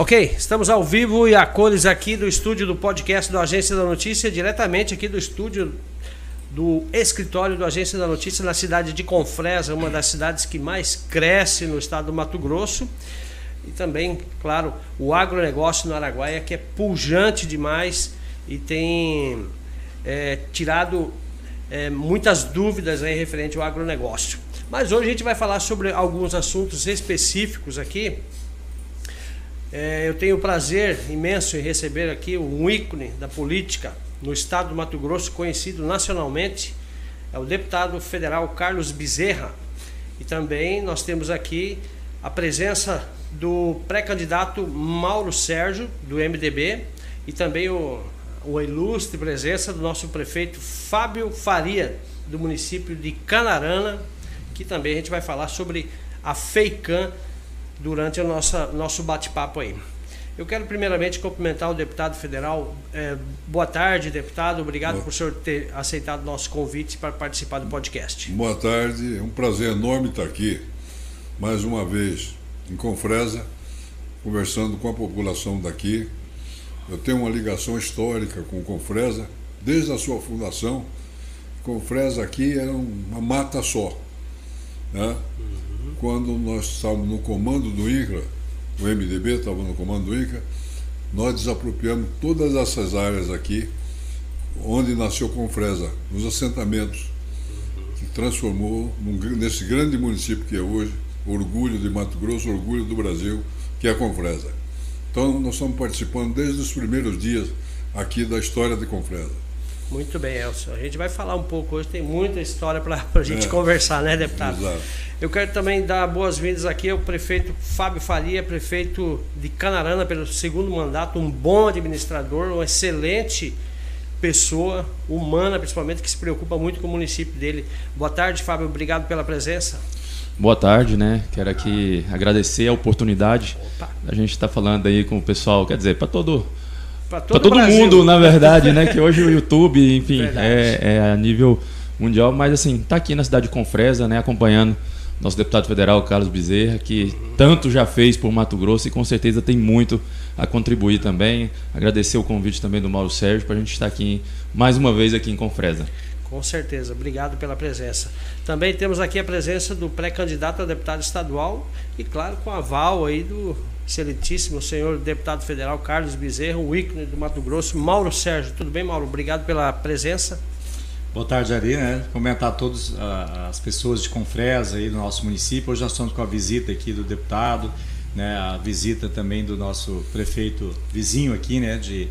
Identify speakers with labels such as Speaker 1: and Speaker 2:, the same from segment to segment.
Speaker 1: Ok, estamos ao vivo e a cores aqui do estúdio do podcast do Agência da Notícia, diretamente aqui do estúdio do escritório do Agência da Notícia na cidade de Confresa, uma das cidades que mais cresce no estado do Mato Grosso. E também, claro, o agronegócio no Araguaia, que é pujante demais e tem é, tirado é, muitas dúvidas aí referente ao agronegócio. Mas hoje a gente vai falar sobre alguns assuntos específicos aqui é, eu tenho o prazer imenso em receber aqui um ícone da política no estado do Mato Grosso, conhecido nacionalmente, é o deputado federal Carlos Bezerra. E também nós temos aqui a presença do pré-candidato Mauro Sérgio, do MDB, e também o, o ilustre presença do nosso prefeito Fábio Faria, do município de Canarana, que também a gente vai falar sobre a FEICAN durante o nosso, nosso bate-papo aí. Eu quero primeiramente cumprimentar o deputado federal. É, boa tarde, deputado. Obrigado boa. por o senhor ter aceitado nosso convite para participar do podcast.
Speaker 2: Boa tarde. É um prazer enorme estar aqui, mais uma vez, em Confresa, conversando com a população daqui. Eu tenho uma ligação histórica com Confresa, desde a sua fundação. Confresa aqui era uma mata só. Né? Quando nós estávamos no comando do INCRA, o MDB estava no comando do INCRA, nós desapropriamos todas essas áreas aqui, onde nasceu Confresa, nos assentamentos, que transformou num, nesse grande município que é hoje, orgulho de Mato Grosso, orgulho do Brasil, que é a Confresa. Então, nós estamos participando desde os primeiros dias aqui da história de Confresa.
Speaker 1: Muito bem, Elcio. A gente vai falar um pouco hoje, tem muita história para a gente é. conversar, né, deputado? Exato. Eu quero também dar boas-vindas aqui ao prefeito Fábio Faria, prefeito de Canarana, pelo segundo mandato, um bom administrador, uma excelente pessoa, humana principalmente, que se preocupa muito com o município dele. Boa tarde, Fábio, obrigado pela presença.
Speaker 3: Boa tarde, né? Quero aqui agradecer a oportunidade. Opa. A gente está falando aí com o pessoal, quer dizer, para todo para todo, todo mundo, na verdade, né? Que hoje o YouTube, enfim, é, é, a nível mundial, mas assim, tá aqui na cidade de Confresa, né? Acompanhando nosso deputado federal Carlos Bezerra, que tanto já fez por Mato Grosso e com certeza tem muito a contribuir também. Agradecer o convite também do Mauro Sérgio para a gente estar aqui mais uma vez aqui em Confresa.
Speaker 1: Com certeza, obrigado pela presença. Também temos aqui a presença do pré-candidato a deputado estadual e, claro, com aval aí do excelentíssimo senhor deputado federal Carlos Bezerra, o ícone do Mato Grosso, Mauro Sérgio. Tudo bem, Mauro? Obrigado pela presença.
Speaker 4: Boa tarde, Ari, né? Comentar a todas as pessoas de Confresa aí do nosso município. Hoje nós estamos com a visita aqui do deputado, né? A visita também do nosso prefeito vizinho aqui, né? De,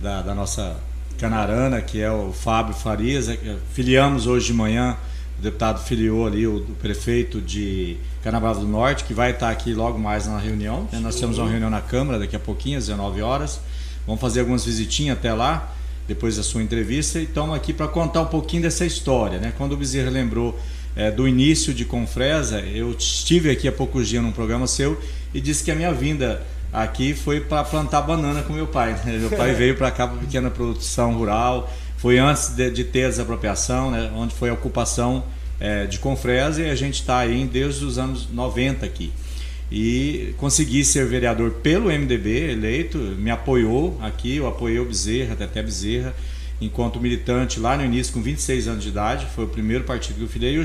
Speaker 4: da, da nossa Canarana, que é o Fábio Farias. É, filiamos hoje de manhã, o deputado filiou ali o, o prefeito de Carnaval do Norte, que vai estar aqui logo mais na reunião. Né? Nós temos uma reunião na Câmara daqui a pouquinho, às 19 horas. Vamos fazer algumas visitinhas até lá, depois da sua entrevista. E estamos aqui para contar um pouquinho dessa história. Né? Quando o Bezerra lembrou é, do início de Confresa, eu estive aqui há poucos dias num programa seu e disse que a minha vinda aqui foi para plantar banana com meu pai. Né? Meu pai veio para cá para pequena produção rural. Foi antes de, de ter a desapropriação, né? onde foi a ocupação é, de Confresa e a gente está aí desde os anos 90 aqui. E consegui ser vereador pelo MDB, eleito, me apoiou aqui, eu apoiei o Bezerra, até Bezerra, enquanto militante lá no início, com 26 anos de idade, foi o primeiro partido que eu filhei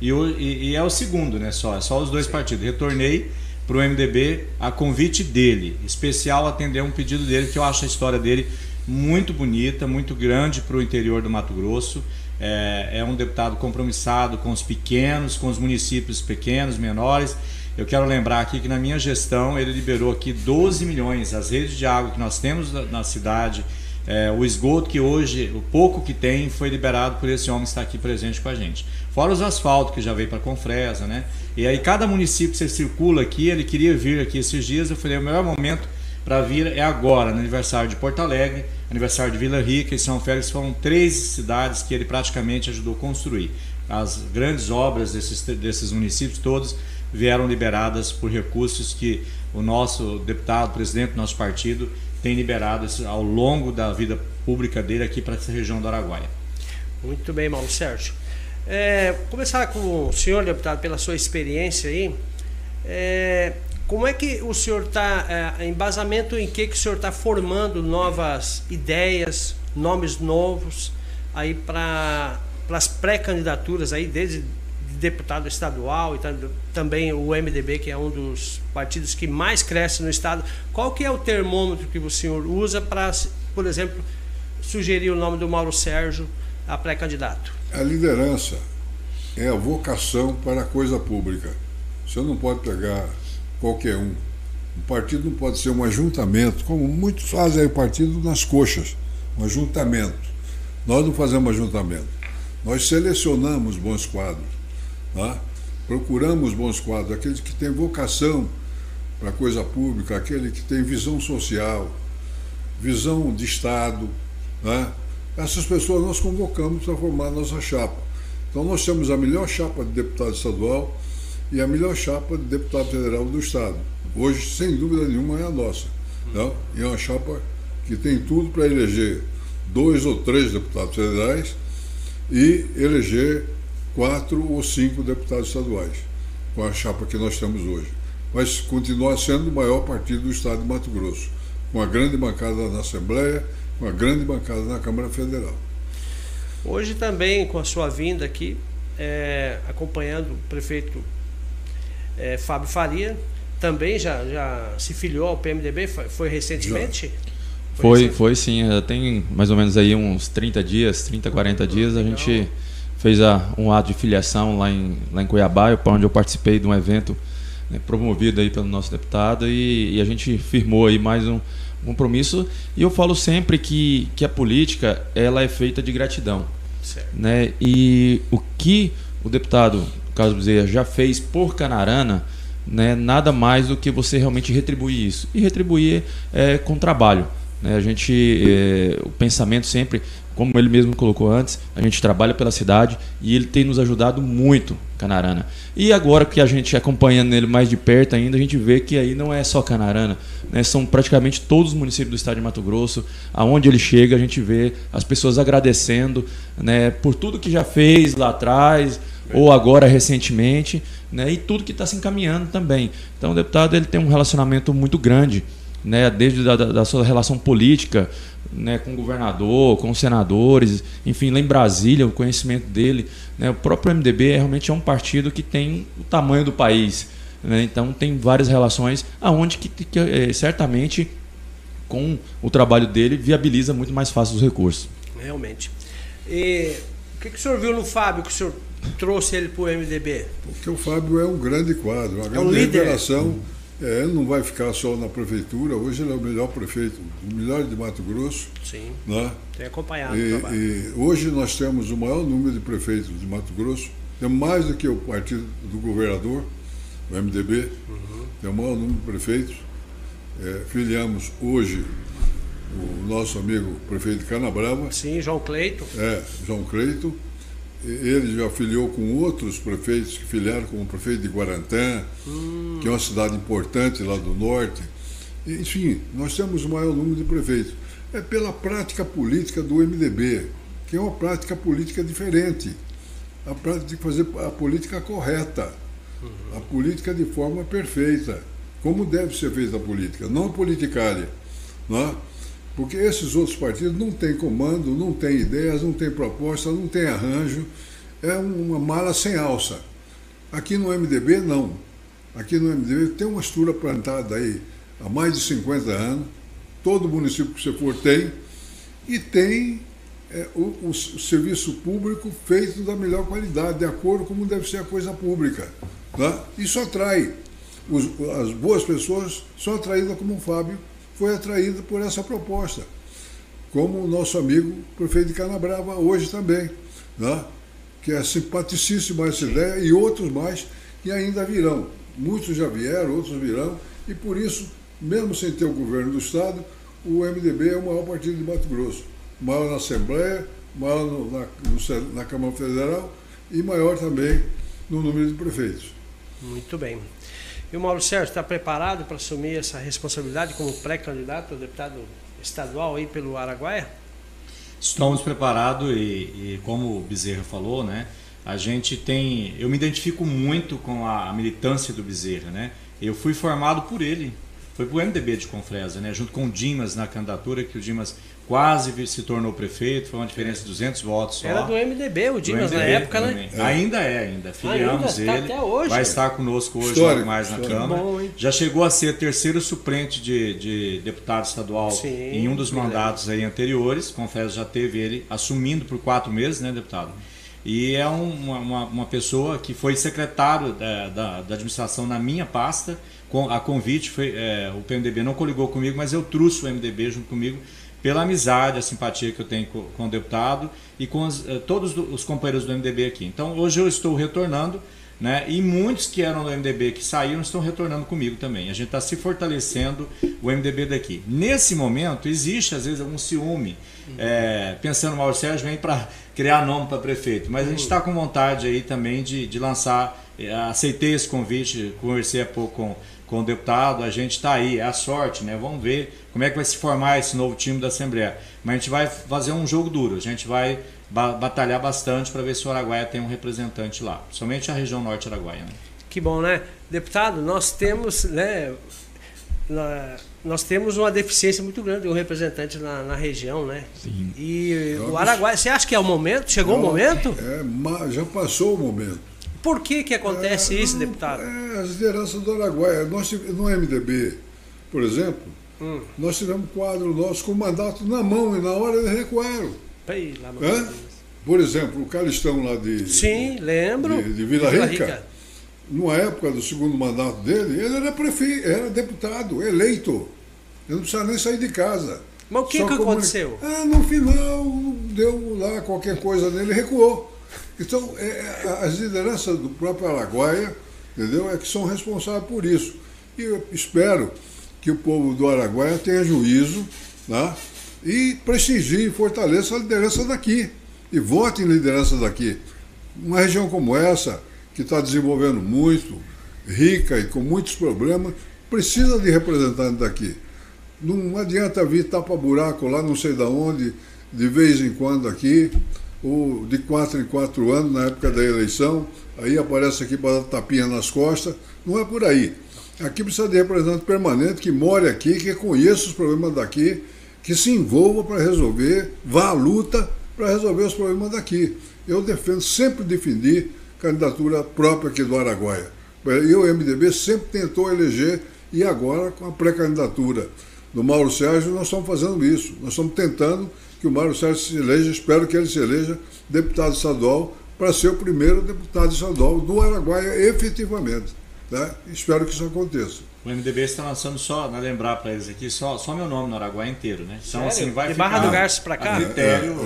Speaker 4: e, e, e, é o segundo, né? Só, é só os dois partidos. Retornei para o MDB a convite dele, especial atender um pedido dele, que eu acho a história dele muito bonita, muito grande para o interior do Mato Grosso é, é um deputado compromissado com os pequenos, com os municípios pequenos, menores. Eu quero lembrar aqui que na minha gestão ele liberou aqui 12 milhões. As redes de água que nós temos na cidade, é, o esgoto que hoje, o pouco que tem, foi liberado por esse homem que está aqui presente com a gente. Fora os asfaltos que já veio para Confresa, né? E aí cada município que você circula aqui, ele queria vir aqui esses dias, eu falei, o melhor momento para vir é agora, no aniversário de Porto Alegre, aniversário de Vila Rica e São Félix foram três cidades que ele praticamente ajudou a construir. As grandes obras desses, desses municípios todos vieram liberadas por recursos que o nosso deputado, presidente do nosso partido, tem liberado ao longo da vida pública dele aqui para essa região do Araguaia.
Speaker 1: Muito bem, Paulo Sérgio. É, começar com o senhor, deputado, pela sua experiência aí. É, Como é que o senhor está, é, embasamento em que, que o senhor está formando novas ideias, nomes novos aí para as pré-candidaturas aí, desde deputado estadual e também o MDB, que é um dos partidos que mais cresce no estado. Qual que é o termômetro que o senhor usa para, por exemplo, sugerir o nome do Mauro Sérgio a pré-candidato?
Speaker 2: A liderança é a vocação para a coisa pública. Você não pode pegar qualquer um. O partido não pode ser um ajuntamento, como muitos fazem aí partido nas coxas, um ajuntamento. Nós não fazemos ajuntamento. Nós selecionamos bons quadros. Tá? Procuramos bons quadros, aqueles que têm vocação para a coisa pública, aquele que tem visão social, visão de Estado. Né? Essas pessoas nós convocamos para formar a nossa chapa. Então nós temos a melhor chapa de deputado estadual, e a melhor chapa de deputado federal do Estado. Hoje, sem dúvida nenhuma, é a nossa. Não? E é uma chapa que tem tudo para eleger dois ou três deputados federais e eleger quatro ou cinco deputados estaduais, com a chapa que nós temos hoje. Mas continuar sendo o maior partido do Estado de Mato Grosso, com a grande bancada na Assembleia, com a grande bancada na Câmara Federal.
Speaker 1: Hoje também, com a sua vinda aqui, é, acompanhando o prefeito é, Fábio Faria, também já, já se filiou ao PMDB, foi, foi recentemente?
Speaker 3: Foi, foi, foi, sim, tem mais ou menos aí uns 30 dias, 30, 40 dias, a gente fez a, um ato de filiação lá em, lá em Cuiabá, onde eu participei de um evento né, promovido aí pelo nosso deputado e, e, a gente firmou aí mais um compromisso e eu falo sempre que, que a política ela é feita de gratidão, certo. né? E o que o deputado Carlos Bezerra já fez por Canarana, né, nada mais do que você realmente retribuir isso. E retribuir é, com trabalho. Né? A gente, é, o pensamento sempre, como ele mesmo colocou antes, a gente trabalha pela cidade e ele tem nos ajudado muito, Canarana. E agora que a gente acompanhando ele mais de perto ainda, a gente vê que aí não é só Canarana, né? são praticamente todos os municípios do estado de Mato Grosso. Aonde ele chega, a gente vê as pessoas agradecendo né, por tudo que já fez lá atrás ou agora recentemente, né, e tudo que está se encaminhando também. Então o deputado ele tem um relacionamento muito grande, né, desde da, da sua relação política, né, com o governador, com os senadores, enfim, lá em Brasília, o conhecimento dele. Né, o próprio MDB realmente é um partido que tem o tamanho do país. Né, então tem várias relações, aonde que, que é, certamente com o trabalho dele viabiliza muito mais fácil os recursos.
Speaker 1: Realmente. E o que, que o senhor viu no Fábio que o senhor trouxe ele para o MDB?
Speaker 2: Porque o Fábio é um grande quadro, uma é grande um revelação. É, ele não vai ficar só na prefeitura, hoje ele é o melhor prefeito, o melhor de Mato Grosso.
Speaker 1: Sim.
Speaker 2: Né?
Speaker 1: Tem acompanhado
Speaker 2: e, o E hoje nós temos o maior número de prefeitos de Mato Grosso, temos mais do que o partido do governador, o MDB, uhum. tem o maior número de prefeitos. É, filiamos hoje o nosso amigo prefeito de Canabrava.
Speaker 1: Sim, João Cleito.
Speaker 2: É, João Cleito ele já filiou com outros prefeitos que filiaram com o prefeito de Guarantã, hum. que é uma cidade importante lá do norte. Enfim, nós temos o maior número de prefeitos. É pela prática política do MDB, que é uma prática política diferente. A prática de fazer a política correta, uhum. a política de forma perfeita, como deve ser feita a política, não a politicária. Não é? Porque esses outros partidos não têm comando, não têm ideias, não têm proposta, não têm arranjo. É uma mala sem alça. Aqui no MDB, não. Aqui no MDB tem uma estrutura plantada aí há mais de 50 anos. Todo município que você for tem. E tem é, o, o, serviço público feito da melhor qualidade, de acordo com como deve ser a coisa pública. Tá? Isso atrai. Os, as boas pessoas são atraídas como o Fábio foi atraída por essa proposta, como o nosso amigo prefeito de Canabrava hoje também, né? que é simpaticíssima essa ideia e outros mais que ainda virão. Muitos já vieram, outros virão, e por isso, mesmo sem ter o governo do Estado, o MDB é o maior partido de Mato Grosso. Maior na Assembleia, maior no, na, no, na Câmara Federal e maior também no número de prefeitos.
Speaker 1: Muito bem. E o Mauro Sérgio está preparado para assumir essa responsabilidade como pré-candidato a deputado estadual aí pelo Araguaia?
Speaker 4: Estamos preparados e, e, como o Bezerra falou, né, a gente tem, eu me identifico muito com a militância do Bezerra, né? Eu fui formado por ele. Foi para o MDB de Confresa, né? junto com o Dimas na candidatura, que o Dimas quase se tornou prefeito, foi uma diferença de 200 votos só.
Speaker 1: Era do MDB, o Dimas MDB, na época, né?
Speaker 4: É. Ainda é, ainda. Filiamos ainda, tá ele.
Speaker 1: Até hoje.
Speaker 4: Vai estar conosco hoje histórico, mais na Câmara. Bom, Já chegou a ser terceiro suplente de, de deputado estadual Sim, em um dos mandatos aí anteriores. Confesso, já teve ele assumindo por quatro meses, né, deputado? E é uma, uma, uma pessoa que foi secretário da, da, da, administração na minha pasta. Com, a convite, foi, é, o PMDB não coligou comigo, mas eu trouxe o MDB junto comigo pela amizade, a simpatia que eu tenho com, com o deputado e com os, eh, todos os companheiros do MDB aqui. Então hoje eu estou retornando, né? E muitos que eram do MDB que saíram estão retornando comigo também. A gente está se fortalecendo o MDB daqui. Nesse momento existe às vezes algum ciúme, é, pensando mal o Sérgio vem para criar nome para prefeito, mas a gente está com vontade aí também de, de lançar. Eh, aceitei esse convite, conversei há pouco com com o deputado, a gente está aí, é a sorte, né? Vamos ver como é que vai se formar esse novo time da Assembleia. Mas a gente vai fazer um jogo duro, a gente vai ba batalhar bastante para ver se o Araguaia tem um representante lá, somente a região norte araguaia. Né?
Speaker 1: Que bom, né? Deputado, nós temos, né? nós temos uma deficiência muito grande de um representante na, na região, né? Sim. E o Araguaia, você acha que é o momento? Chegou o momento?
Speaker 2: É, já passou o momento.
Speaker 1: Por que, que acontece é, isso, não, deputado?
Speaker 2: É, as lideranças do Araguaia. Nós, no MDB, por exemplo, hum. nós tivemos quadro nosso com mandato na mão e na hora eles recuaram. é? Por exemplo, o Calistão lá de.
Speaker 1: Sim, lembro.
Speaker 2: De, de Vila, Rica. Rica. Numa época do segundo mandato dele, ele era prefeito, era deputado, eleito. Ele não precisava nem sair de casa.
Speaker 1: Mas o que, que aconteceu?
Speaker 2: Ah, no final deu lá qualquer coisa nele, recuou. Então, é, é, as lideranças do próprio Araguaia, entendeu? É que são responsáveis por isso. E eu espero que o povo do Araguaia tenha juízo né? e prestigie e fortaleça a liderança daqui. E vote em liderança daqui. Uma região como essa, que está desenvolvendo muito, rica e com muitos problemas, precisa de representantes daqui. Não adianta vir tapa-buraco lá, não sei de onde, de vez em quando aqui ou de quatro em quatro anos, na época da eleição, aí aparece aqui para dar tapinha nas costas. Não é por aí. Aqui precisa de representante permanente que more aqui, que conheça os problemas daqui, que se envolva para resolver, vá à luta para resolver os problemas daqui. Eu defendo, sempre defendi candidatura própria aqui do Araguaia. E o MDB sempre tentou eleger, e agora com a pré-candidatura do Mauro Sérgio, nós estamos fazendo isso. Nós estamos tentando que o Mário Sérgio se eleja, espero que ele se eleja deputado estadual para ser o primeiro deputado estadual do Araguaia efetivamente. Né? Espero que isso aconteça.
Speaker 4: O MDB está lançando só, né, lembrar para eles aqui, só, só meu nome no Araguaia inteiro, né?
Speaker 1: Então, Sério? assim, vai De Barra do Garças para cá?
Speaker 4: Critério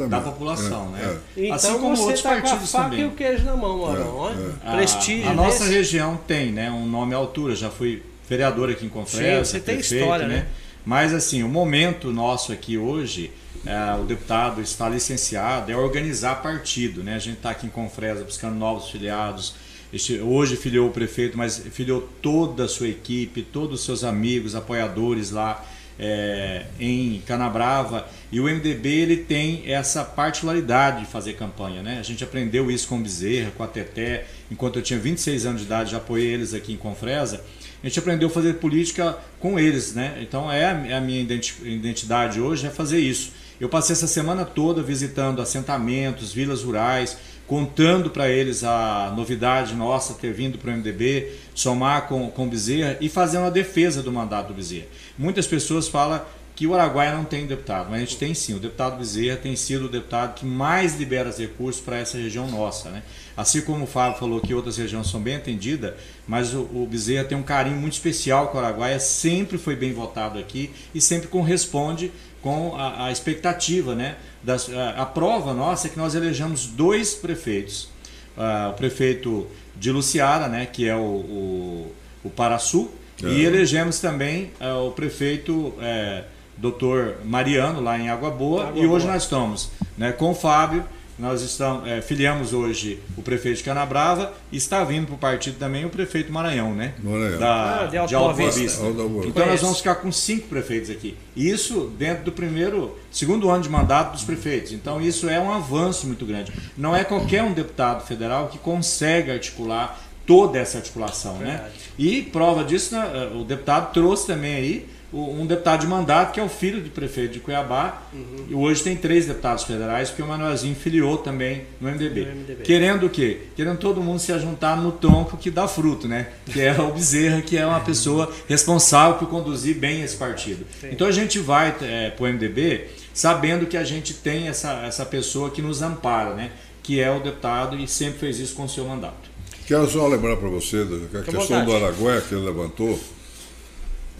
Speaker 4: é, é, da população, é, né?
Speaker 1: É. Então assim como outros tá partidos com a faca também. e o queijo na mão, Marão. É, é. Prestígio.
Speaker 4: A, a nossa região tem, né, um nome à altura. Já fui vereador aqui em Confresa.
Speaker 1: Sim, você tem história, né? né?
Speaker 4: Mas assim, o momento nosso aqui hoje é, o deputado está licenciado, é organizar partido. Né? A gente está aqui em Confresa buscando novos filiados. Este, hoje filiou o prefeito, mas filiou toda a sua equipe, todos os seus amigos, apoiadores lá é, em Canabrava. E o MDB ele tem essa particularidade de fazer campanha. Né? A gente aprendeu isso com o Bezerra, com a Teté. Enquanto eu tinha 26 anos de idade, já apoiei eles aqui em Confresa. A gente aprendeu a fazer política com eles. Né? Então é a, é a minha identidade hoje, é fazer isso eu passei essa semana toda visitando assentamentos, vilas rurais, contando para eles a novidade nossa ter vindo para o MDB, somar com, com o Bezerra e fazendo a defesa do mandato do Bezerra. Muitas pessoas falam que o Araguaia não tem deputado, mas a gente tem sim. O deputado Bezerra tem sido o deputado que mais libera recursos para essa região nossa. Né? Assim como o Fábio falou que outras regiões são bem atendidas, mas o, o Bezerra tem um carinho muito especial com o Araguaia, sempre foi bem votado aqui e sempre corresponde com a, a expectativa, né? Das, a, a, prova nossa é que nós elegemos dois prefeitos. Uh, o prefeito de Luciara, né, que é o, o, o Paraçu, é. e elegemos também uh, o prefeito é, doutor Mariano, lá em Água Boa, Água e hoje Boa. nós estamos né, com o Fábio, nós estamos, é, filiamos hoje o prefeito de Canabrava e está vindo para o partido também o prefeito Maranhão, né?
Speaker 2: Maranhão.
Speaker 4: Da, ah, de Alto Boa Vista. Vista. Então nós vamos ficar com cinco prefeitos aqui. Isso dentro do primeiro, segundo ano de mandato dos prefeitos. Então isso é um avanço muito grande. Não é qualquer um deputado federal que consegue articular toda essa articulação, né? Verdade. né? E prova disso, né, o deputado trouxe também aí um deputado de mandato que é o filho do prefeito de Cuiabá uhum. e hoje tem três deputados federais porque o Manuelzinho filiou também no MDB. no MDB. Querendo o quê? Querendo todo mundo se juntar no tronco que dá fruto, né? Que é o Bezerra, que é uma pessoa responsável por conduzir bem esse partido. Sim. Então a gente vai é, para o MDB sabendo que a gente tem essa, essa pessoa que nos ampara, né? Que é o deputado e sempre fez isso com o seu mandato.
Speaker 2: Quero só lembrar para você que a questão do Araguaia que ele levantou,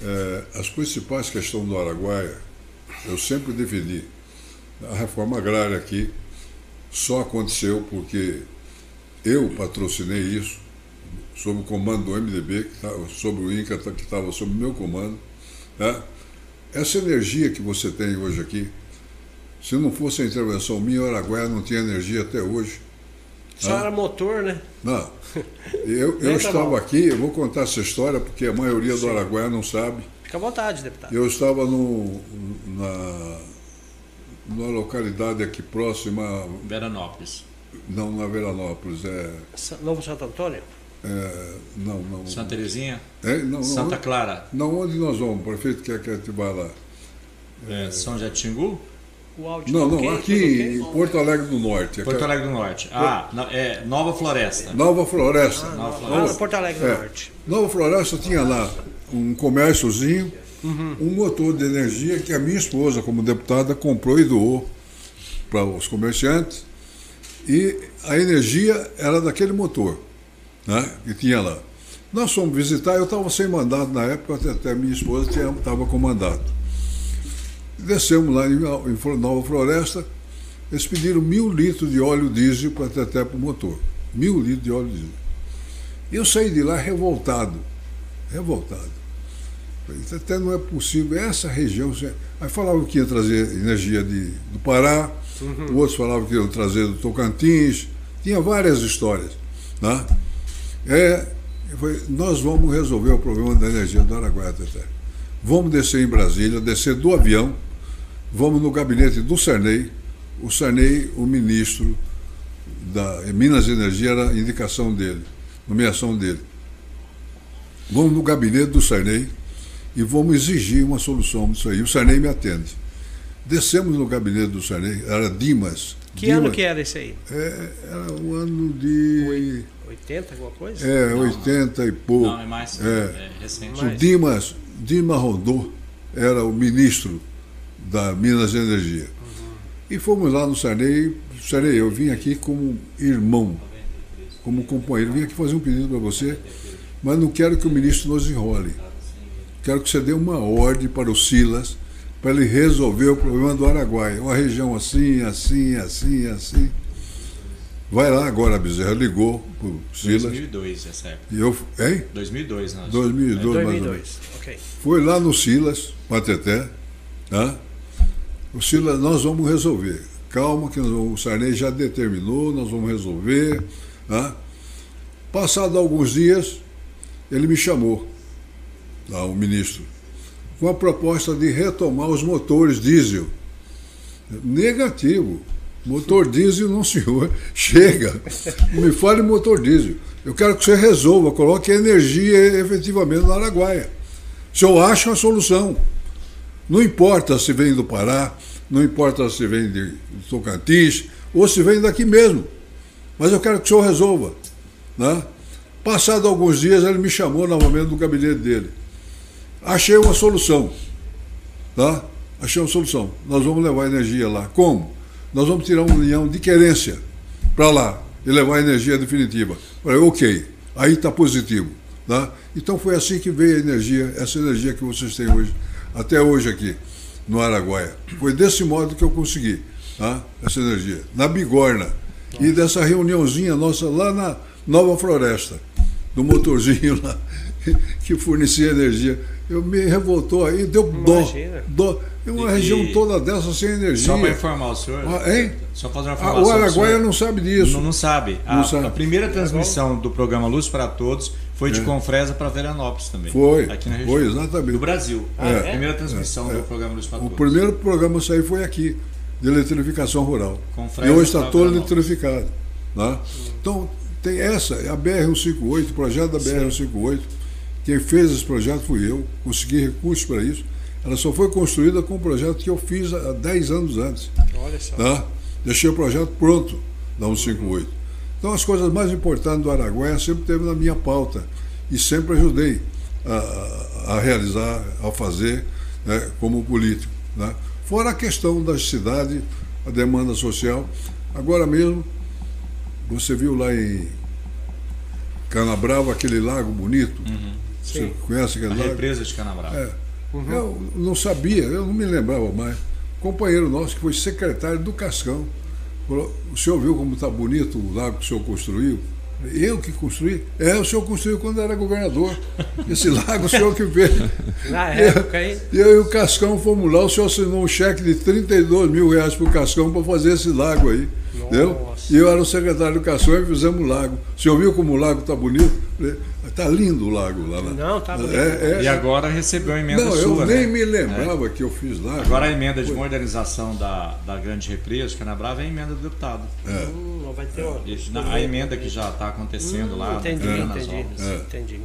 Speaker 2: é, as principais questões do Araguaia, eu sempre defendi. A reforma agrária aqui só aconteceu porque eu patrocinei isso, sob o comando do MDB, que tava, sobre o INCA, que estava sob o meu comando. Tá? Essa energia que você tem hoje aqui, se não fosse a intervenção minha, o Araguaia não tinha energia até hoje.
Speaker 1: Só era motor, né?
Speaker 2: Não. Eu, eu estava aqui, eu vou contar essa história porque a maioria do Araguaia não sabe.
Speaker 1: Fica à vontade, deputado.
Speaker 2: Eu estava no, na, numa localidade aqui próxima.
Speaker 4: Veranópolis.
Speaker 2: Não, na Veranópolis. É,
Speaker 1: Novo Santo Antônio?
Speaker 2: É, não, não.
Speaker 4: Santa Terezinha?
Speaker 2: É, não, não,
Speaker 4: Santa Clara?
Speaker 2: Não, onde nós vamos? O prefeito quer que a gente vá lá.
Speaker 4: É, São Jatingu?
Speaker 2: O áudio não, não, aqui em Porto Alegre do Norte.
Speaker 4: Porto Alegre do Norte. Ah, é Nova Floresta.
Speaker 2: Nova Floresta.
Speaker 1: Ah, Nova Floresta. Ah, Porto Alegre do é. Norte.
Speaker 2: Nova Floresta tinha lá um comérciozinho, uhum. um motor de energia que a minha esposa, como deputada, comprou e doou para os comerciantes. E a energia era daquele motor né, que tinha lá. Nós fomos visitar, eu estava sem mandato na época, até minha esposa estava com mandato. Descemos lá em Nova Floresta, eles pediram mil litros de óleo diesel para até para o motor. Mil litros de óleo diesel. E eu saí de lá revoltado. Revoltado. Até não é possível. Essa região. Aí falavam que ia trazer energia de, do Pará, uhum. outros falavam que iam trazer do Tocantins. Tinha várias histórias. Né? É, foi, nós vamos resolver o problema da energia do Araguaia até. Vamos descer em Brasília, descer do avião Vamos no gabinete do Sarney. O Sarney, o ministro da Minas e Energia, era a indicação dele, nomeação dele. Vamos no gabinete do Sarney e vamos exigir uma solução disso aí. O Sarney me atende. Descemos no gabinete do Sarney, era Dimas.
Speaker 1: Que
Speaker 2: Dimas,
Speaker 1: ano que era esse aí?
Speaker 2: É, era o ano de.
Speaker 1: 80, alguma coisa?
Speaker 2: É, não, 80 e pouco.
Speaker 4: Não, é mais é, é recente.
Speaker 2: O Dimas, Dimas Rondô era o ministro da Minas Energia. Uhum. E fomos lá no Sarney. Sarney, eu vim aqui como irmão, como companheiro. Vim aqui fazer um pedido para você, mas não quero que o ministro nos enrole. Quero que você dê uma ordem para o Silas, para ele resolver o problema do Araguaia. Uma região assim, assim, assim, assim. Vai lá agora, Bezerra ligou para o Silas.
Speaker 4: 2002, essa época.
Speaker 2: E eu, hein?
Speaker 4: 2002, nós.
Speaker 2: 2002, é, 2002. ok. Foi lá no Silas, Pateté, tá? O Silas, nós vamos resolver. Calma, que o Sarney já determinou, nós vamos resolver. Né? Passado alguns dias, ele me chamou, lá, o ministro, com a proposta de retomar os motores diesel. Negativo. Motor diesel, não senhor. Chega. Me fale motor diesel. Eu quero que você resolva, coloque energia efetivamente no Araguaia. Se eu acho a solução. Não importa se vem do Pará, não importa se vem de Tocantins ou se vem daqui mesmo. Mas eu quero que o senhor resolva. Né? Passado alguns dias, ele me chamou novamente no gabinete dele. Achei uma solução. Tá? Achei uma solução. Nós vamos levar energia lá. Como? Nós vamos tirar um milhão de querência para lá e levar energia definitiva. Falei, ok, aí está positivo. Tá? Então foi assim que veio a energia, essa energia que vocês têm hoje até hoje aqui no Araguaia. Foi desse modo que eu consegui tá? essa energia. Na Bigorna. Nossa. E dessa reuniãozinha nossa lá na Nova Floresta, do motorzinho lá, que fornecia energia. Eu me revoltou aí, deu Imagina. dó. dó. É uma e, região toda dessa sem energia. Só
Speaker 4: para informar o senhor.
Speaker 2: Ah, hein?
Speaker 4: Só fazer uma
Speaker 2: informação. Ah, o Araguaia não sabe disso.
Speaker 4: Não, não sabe. Não a, sabe. a primeira transmissão do programa Luz para Todos foi de é. Confresa para Veranópolis também.
Speaker 2: Foi. Aqui na região. Foi, exatamente.
Speaker 4: Do Brasil. Ah, é. A primeira transmissão é. do programa Luz para
Speaker 2: O primeiro programa isso aí foi aqui, de eletrificação rural. Confresa e hoje está todo eletrificado. Né? Então, Tem essa, a BR-158, o projeto da BR-158. Quem fez esse projeto fui eu, consegui recursos para isso. Ela só foi construída com um projeto que eu fiz há 10 anos antes.
Speaker 1: Olha só.
Speaker 2: Tá? Deixei o projeto pronto da 158. Então, as coisas mais importantes do Araguaia sempre teve na minha pauta e sempre ajudei a, a realizar, a fazer né, como político. Né? Fora a questão da cidade, a demanda social. Agora mesmo, você viu lá em Canabrava aquele lago bonito?
Speaker 4: Uhum.
Speaker 2: Você
Speaker 1: Sim.
Speaker 2: conhece aquele
Speaker 4: A
Speaker 2: lago?
Speaker 4: represa de Canabrava.
Speaker 2: É. Eu não sabia, eu não me lembrava mais. companheiro nosso que foi secretário do Cascão falou: O senhor viu como está bonito o lago que o senhor construiu? Eu que construí? É, o senhor construiu quando era governador. Esse lago o senhor que fez.
Speaker 1: Na época, hein?
Speaker 2: E eu e o Cascão fomos lá, o senhor assinou um cheque de 32 mil reais para o Cascão para fazer esse lago aí. Entendeu? E eu era o secretário do Cascão e fizemos o lago. O senhor viu como o lago está bonito? Está lindo o lago lá. Né?
Speaker 1: Não, tá bonito.
Speaker 2: É, é,
Speaker 4: E agora recebeu a emenda
Speaker 2: não,
Speaker 4: sua,
Speaker 2: eu nem
Speaker 4: né?
Speaker 2: me lembrava que eu fiz lá.
Speaker 4: Agora a emenda de modernização da, da grande represa de Canabrava é a emenda do deputado.
Speaker 2: É.
Speaker 1: Hum, não vai ter outro.
Speaker 4: Na- A emenda que já está acontecendo lá.
Speaker 1: Entendi,
Speaker 4: nas
Speaker 1: entendi.
Speaker 2: É.
Speaker 1: entendi.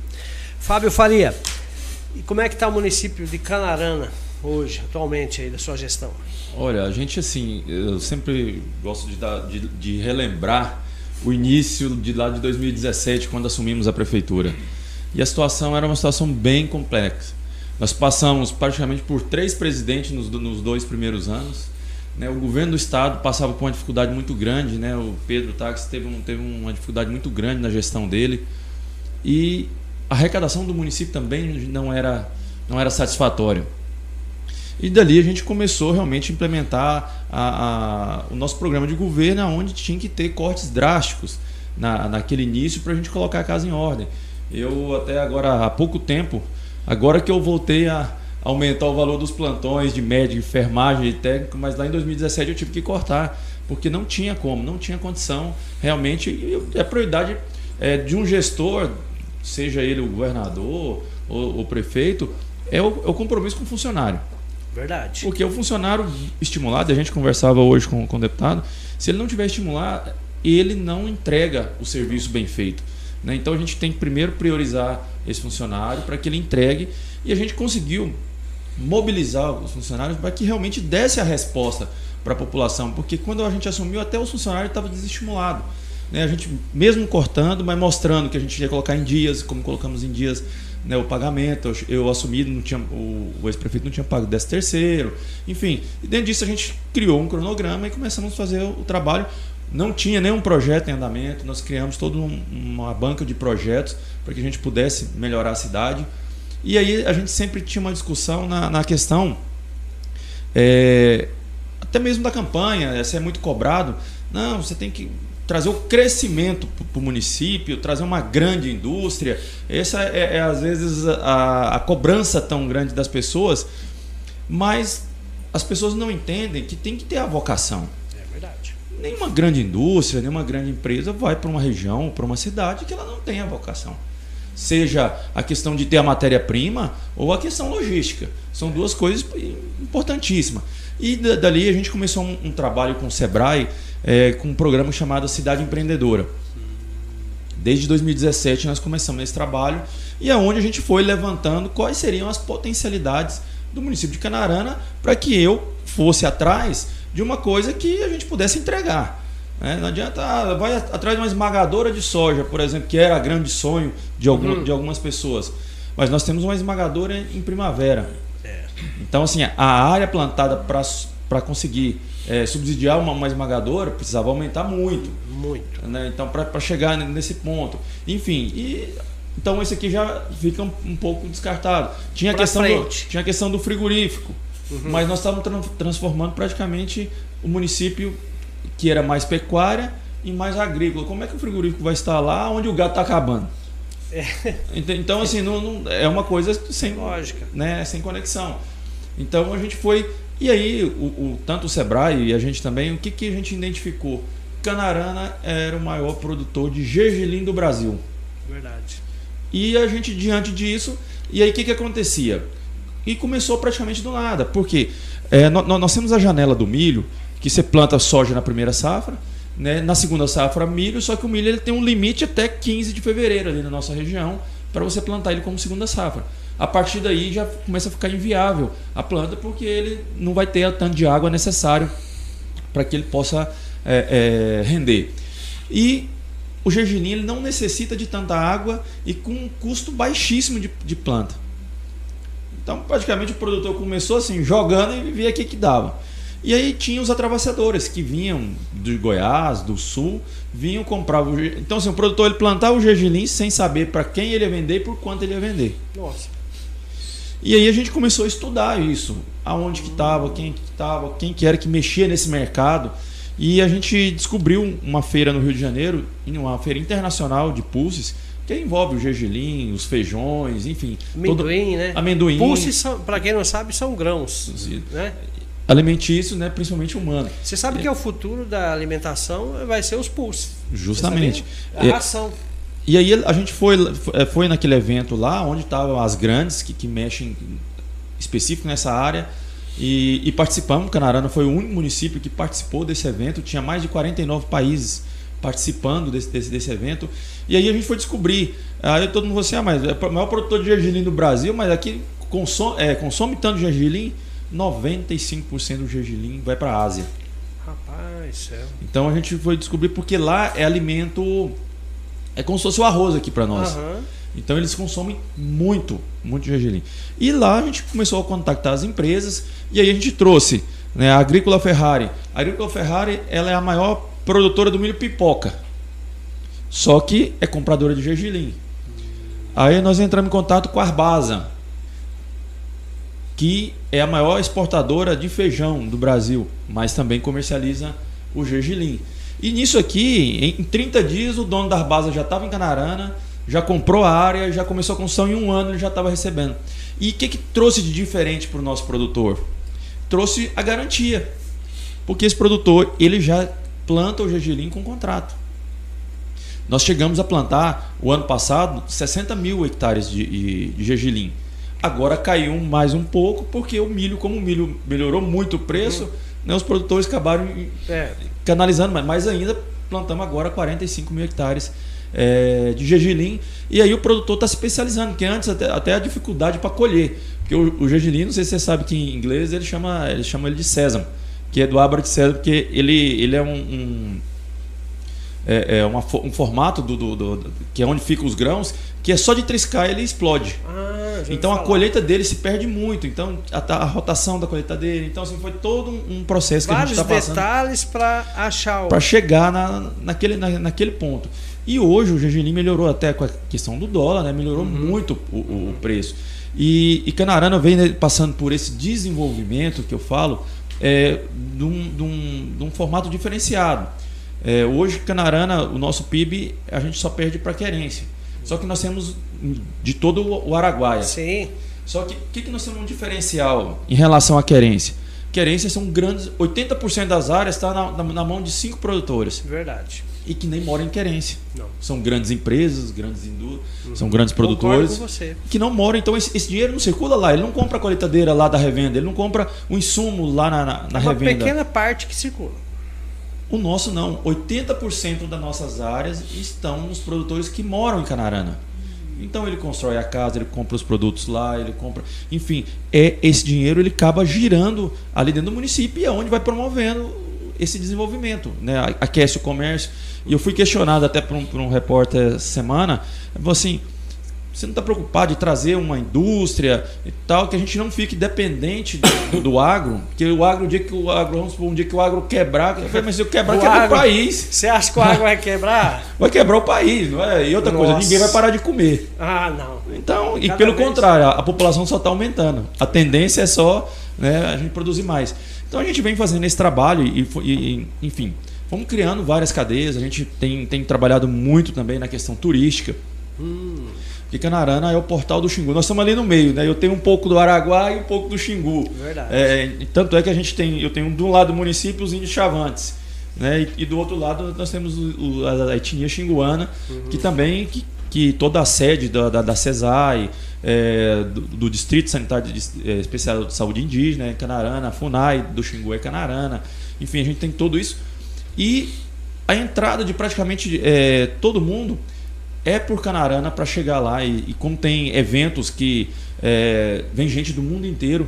Speaker 1: Fábio Faria, e como é que está o município de Canarana hoje, atualmente, aí, da sua gestão?
Speaker 3: Olha, a gente assim, eu sempre gosto de, dar, de, de relembrar o início de lá de 2017, quando assumimos a prefeitura. E a situação era uma situação bem complexa. Nós passamos praticamente por três presidentes nos, nos dois primeiros anos. né? O governo do estado passava por uma dificuldade muito grande. Né? O Pedro Táxi teve, um, teve uma dificuldade muito grande na gestão dele. E a arrecadação do município também não era, não era satisfatória. E dali a gente começou realmente a implementar a- a- o nosso programa de governo, onde tinha que ter cortes drásticos na, naquele início para a gente colocar a casa em ordem. Eu até agora, há pouco tempo, agora que eu voltei a aumentar o valor dos plantões de médico, enfermagem e técnico, mas lá em 2017 eu tive que cortar, porque não tinha como, não tinha condição realmente. E eu- é prioridade é, de um gestor, seja ele o governador ou o prefeito, é o, é o compromisso com o funcionário.
Speaker 1: Verdade.
Speaker 3: Porque o funcionário estimulado, a gente conversava hoje com, com o deputado, se ele não tiver estimulado, ele não entrega o serviço bem feito. né? Então a gente tem que primeiro priorizar esse funcionário para que ele entregue e a gente conseguiu mobilizar os funcionários para que realmente desse a resposta para a população, porque quando a gente assumiu até os funcionários estavam desestimulados. Né? A gente mesmo cortando, mas mostrando que a gente ia colocar em dias, como colocamos em dias né, o pagamento. Eu, assumi, não tinha, o, o ex-prefeito não tinha pago 10 terceiro, enfim. E dentro disso a gente criou um cronograma e começamos a fazer o, o trabalho. Não tinha nenhum projeto em andamento, nós criamos toda um, uma banca de projetos para que a gente pudesse melhorar a cidade. E aí a gente sempre tinha uma discussão na, na questão, é, até mesmo da campanha, você é muito cobrado. Não, você tem que trazer o crescimento para o município, trazer uma grande indústria. Essa é, é, às vezes a, a cobrança tão grande das pessoas, mas as pessoas não entendem que tem que ter a vocação.
Speaker 1: É verdade.
Speaker 3: Nenhuma grande indústria, nenhuma grande empresa vai para uma região, para uma cidade que ela não tem a vocação. Seja a questão de ter a matéria-prima ou a questão logística. São duas coisas importantíssimas. E da- dali a gente começou um, um trabalho com o Sebrae, é, com um programa chamado Cidade Empreendedora. Desde 2017 nós começamos esse trabalho e é onde a gente foi levantando quais seriam as potencialidades do município de Canarana para que eu fosse atrás de uma coisa que a gente pudesse entregar. né? Não adianta, ah, vai atrás de uma esmagadora de soja, por exemplo, que era grande sonho de, algum, de algumas pessoas. Mas nós temos uma esmagadora em primavera.
Speaker 1: É.
Speaker 3: Então, assim, a área plantada para conseguir eh, subsidiar uma, uma esmagadora precisava aumentar muito.
Speaker 1: Muito.
Speaker 3: né? Então, para chegar nesse ponto. Enfim, e, então esse aqui já fica um, um pouco descartado. Tinha a, questão do,
Speaker 1: frente. Uhum.
Speaker 3: tinha a questão do frigorífico, mas nós estávamos tran- transformando praticamente o município que era mais pecuária em mais agrícola. Como é que o frigorífico vai estar lá onde o gato está acabando? Ent- Então, assim, não, não- é uma coisa sem
Speaker 1: Lógica.
Speaker 3: né, sem conexão. Então a gente foi. E aí, o, o- tanto o Sebrae e a gente também, o que, que a gente identificou? Canarana era o maior produtor de gergelim do Brasil.
Speaker 1: Verdade.
Speaker 3: E a gente, diante disso, e aí o que, que acontecia? E começou praticamente do nada, porque é, nó- nó- nós, temos a janela do milho, que você planta soja na primeira safra, né, na segunda safra milho, só que o milho ele tem um limite até 15 de fevereiro ali na nossa região para você plantar ele como segunda safra. A partir daí já começa a ficar inviável a planta porque ele não vai ter o tanto de água necessário para que ele possa é, é, render. E o gergelim ele não necessita de tanta água e com um custo baixíssimo de, de planta. Então, praticamente o produtor começou assim, jogando e via o que, que dava. E aí tinha os atravessadores que vinham de Goiás, do Sul, vinham comprar o Então, assim, o produtor ele plantava o gergelim sem saber para quem ele ia vender e por quanto ele ia vender.
Speaker 1: Nossa.
Speaker 3: E aí a gente começou a estudar isso, aonde que estava, quem que estava, quem que era que mexia nesse mercado. E a gente descobriu uma feira no Rio de Janeiro, uma feira internacional de pulses, que envolve o gergelim, os feijões, enfim.
Speaker 1: Amendoim,
Speaker 3: todo...
Speaker 1: né?
Speaker 3: Amendoim.
Speaker 1: Pulses, para quem não sabe, são grãos. Né?
Speaker 3: Alimentícios, né? principalmente humano.
Speaker 1: Você sabe é. que o futuro da alimentação vai ser os pulses.
Speaker 3: Justamente.
Speaker 1: A é.
Speaker 3: E aí a gente foi, foi naquele evento lá, onde estavam as grandes que, que mexem específico nessa área e, e, participamos. Canarana foi o único município que participou desse evento. Tinha mais de 49 países participando desse, desse, desse evento. E aí a gente foi descobrir. Aí todo mundo falou assim: ah, mas é o maior produtor de gergelim do Brasil, mas aqui consome, é, consome tanto gergelim, 95% do gergelim vai para a Ásia.
Speaker 1: Rapaz, céu.
Speaker 3: Então a gente foi descobrir porque lá é alimento. É como se fosse o arroz aqui para nós.
Speaker 1: Uhum.
Speaker 3: Então eles consomem muito, muito gergelim. E lá a gente começou a contactar as empresas e aí a gente trouxe né, a Agrícola Ferrari. A Agrícola Ferrari ela é a maior produtora do milho pipoca. Só que é compradora de gergelim. Aí nós entramos em contato com a Arbasa, que é a maior exportadora de feijão do Brasil, mas também comercializa o gergelim. E nisso aqui, em 30 dias, o dono da Arbasa já estava em Canarana, já comprou a área, já começou a construção em um ano ele já estava recebendo. E o que, que trouxe de diferente para o nosso produtor? Trouxe a garantia. Porque esse produtor ele já planta o gergelim com contrato. Nós chegamos a plantar o ano passado 60 mil hectares de, de, de gergelim. Agora caiu mais um pouco porque o milho, como o milho melhorou muito o preço, uhum. né, os produtores acabaram é. Canalizando, mas mais ainda plantamos agora 45 mil hectares é, de gergelim. E aí o produtor está se especializando, porque antes até, até a dificuldade para colher. Porque o, o, gergelim, não sei se você sabe que em inglês ele chama, ele chama ele de sésamo, que é do abra de sésamo, porque ele, ele é um, um é, é uma, um formato do, do, do, que é onde ficam os grãos, que é só de triscar ele explode.
Speaker 1: Ah,
Speaker 3: então a colheita dele se perde muito. Então a, a rotação da colheita dele. Então assim, foi todo um, um processo
Speaker 1: Vários
Speaker 3: que a gente está
Speaker 1: passando. detalhes para achar o...
Speaker 3: Para chegar na, naquele, na, naquele ponto. E hoje o gergelim melhorou até com a questão do dólar, né? melhorou uhum. muito o, o, preço. E, e Canarana vem né, passando por esse desenvolvimento que eu falo, é, de, um, de, um, de um formato diferenciado. É, hoje, Canarana, o nosso PIB, a gente só perde para Querência. Só que nós temos de todo o Araguaia.
Speaker 1: Sim.
Speaker 3: Só que o que, que nós temos um diferencial em relação à Querência? Querência são grandes. 80% das áreas está na, na, na, mão de cinco produtores.
Speaker 1: Verdade
Speaker 3: e que nem moram em querência.
Speaker 1: Não.
Speaker 3: São grandes empresas, grandes indústrias, uhum. são grandes produtores que não moram. Então esse, esse, dinheiro não circula lá. Ele não compra a colheitadeira lá da revenda, ele não compra o insumo lá na, na, na
Speaker 1: Uma
Speaker 3: revenda.
Speaker 1: Uma pequena parte que circula.
Speaker 3: O nosso não. 80% das nossas áreas estão nos produtores que moram em Canarana. Então ele constrói a casa, ele compra os produtos lá, ele compra, enfim, é esse dinheiro ele acaba girando ali dentro do município e é onde vai promovendo esse desenvolvimento, né? aquece o comércio. E eu fui questionado até por um, por um repórter semana, assim, você não está preocupado de trazer uma indústria e tal, que a gente não fique dependente do, do agro, porque o agro, um dia que o agro, vamos supor, um dia que o agro quebrar, falei, mas se eu quebrar, quebra o país.
Speaker 1: Você acha que o agro vai quebrar?
Speaker 3: Vai quebrar o país, não é? E outra Nossa. coisa, ninguém vai parar de comer.
Speaker 1: Ah, não.
Speaker 3: Então, Cada e pelo vez... contrário, a, a população só está aumentando. A tendência é só né, a gente produzir mais. Então a gente vem fazendo esse trabalho e, e enfim, vamos criando várias cadeias. A gente tem, tem trabalhado muito também na questão turística.
Speaker 1: Hum.
Speaker 3: Porque Canarana é o portal do Xingu. Nós estamos ali no meio, né? Eu tenho um pouco do Araguá e um pouco do Xingu.
Speaker 1: Verdade.
Speaker 3: É, tanto é que a gente tem, eu tenho de um lado do município os índios chavantes. Né? E, e, do outro lado nós temos o, a, a, etnia xinguana, uhum. que também que, que toda a sede da, da, da CESAI, é, do, do, Distrito Sanitário de, é, Especial de Saúde Indígena, é Canarana, FUNAI do Xingu é Canarana, enfim, a gente tem tudo isso. E a entrada de praticamente é, todo mundo é por Canarana para chegar lá e, e, como tem eventos que é, vem gente do mundo inteiro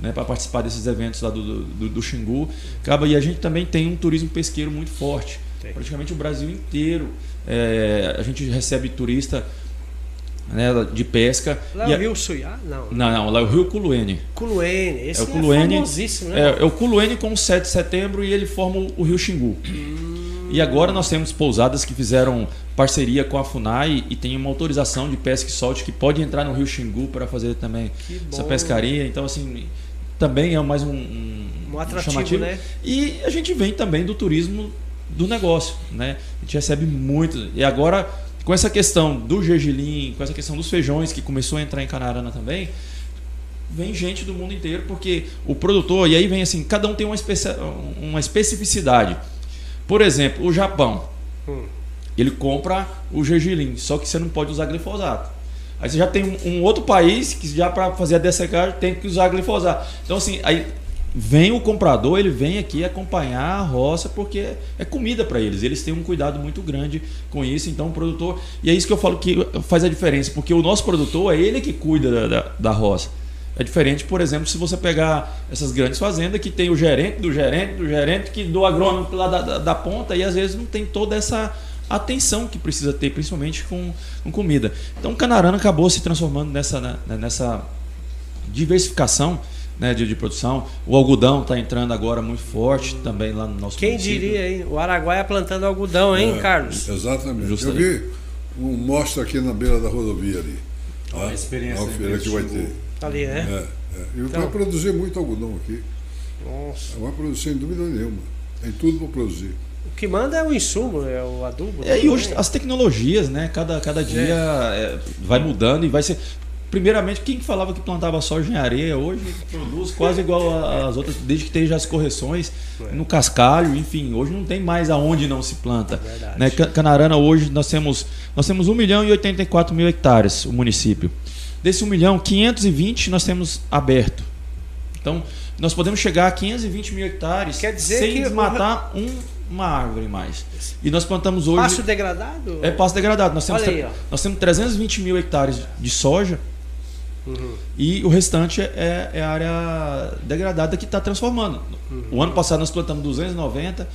Speaker 3: né, para participar desses eventos lá do, do, do Xingu, acaba e a gente também tem um turismo pesqueiro muito forte, tem. praticamente o Brasil inteiro é, a gente recebe turista né, de pesca.
Speaker 1: Lá é o Rio Suiá? Não. Não,
Speaker 3: não, lá é o Rio Culuene.
Speaker 1: Culuene, esse
Speaker 3: é, o Culuene, é famosíssimo, né? É, é, o Culuene com o 7 de setembro e ele forma o Rio Xingu. Hum. E agora nós temos pousadas que fizeram parceria com a FUNAI e tem uma autorização de pesca e solte que pode entrar no Rio Xingu para fazer também essa pescaria. Então, assim, também é mais um, um,
Speaker 1: um atrativo, chamativo. né?
Speaker 3: E a gente vem também do turismo do negócio, né? A gente recebe muito. E agora, com essa questão do gergelim, com essa questão dos feijões que começou a entrar em Canarana também, vem gente do mundo inteiro, porque o produtor, e aí vem assim, cada um tem uma, especi uma especificidade. Por exemplo, o Japão. Hum. Ele compra o gergelim, só que você não pode usar glifosato. Aí você já tem um, um outro país que já para fazer a dessecagem tem que usar glifosato. Então assim, aí vem o comprador, ele vem aqui acompanhar a roça porque é comida para eles. Eles têm um cuidado muito grande com isso. Então o produtor e é isso que eu falo que faz a diferença, porque o nosso produtor é ele que cuida da, da, da roça. É diferente, por exemplo, se você pegar essas grandes fazendas que tem o gerente do gerente do gerente que do agrônomo lá da, da, da ponta e às vezes não tem toda essa atenção que precisa ter, principalmente com, com comida. Então, o Canarana acabou se transformando nessa, né, nessa diversificação né, de, de, produção. O algodão está entrando agora muito forte também lá no nosso
Speaker 1: Quem município. diria, hein? O Araguaia plantando algodão, hein, é, Carlos?
Speaker 2: Exatamente. Justamente. Eu vi um mostra aqui na beira da rodovia ali.
Speaker 4: Tá? A experiência.
Speaker 2: A feira que vai ter.
Speaker 1: Ali, né?
Speaker 2: É, é. E então, vai produzir muito algodão aqui.
Speaker 1: Nossa.
Speaker 2: Vai produzir sem dúvida nenhuma. Tem tudo para produzir.
Speaker 1: O que manda é o insumo, é o adubo.
Speaker 3: É, e hoje as tecnologias, né? Cada, cada dia é. vai mudando e vai ser. Primeiramente, quem falava que plantava soja em areia hoje produz quase igual às outras, desde que tenha as correções é. no cascalho, enfim, hoje não tem mais aonde não se planta. É né? Canarana hoje nós temos nós temos 1 milhão e 84 mil hectares o município. Desse 1 milhão, 520 nós temos aberto. Então, nós podemos chegar a 520 mil hectares
Speaker 1: Quer dizer
Speaker 3: sem
Speaker 1: que
Speaker 3: desmatar um, uma árvore mais. E nós plantamos hoje.
Speaker 1: Passo degradado?
Speaker 3: É passo degradado. Nós temos, aí, nós temos 320 mil hectares de soja. Uhum. E o restante é, é área degradada que está transformando. Uhum. O ano passado nós plantamos 290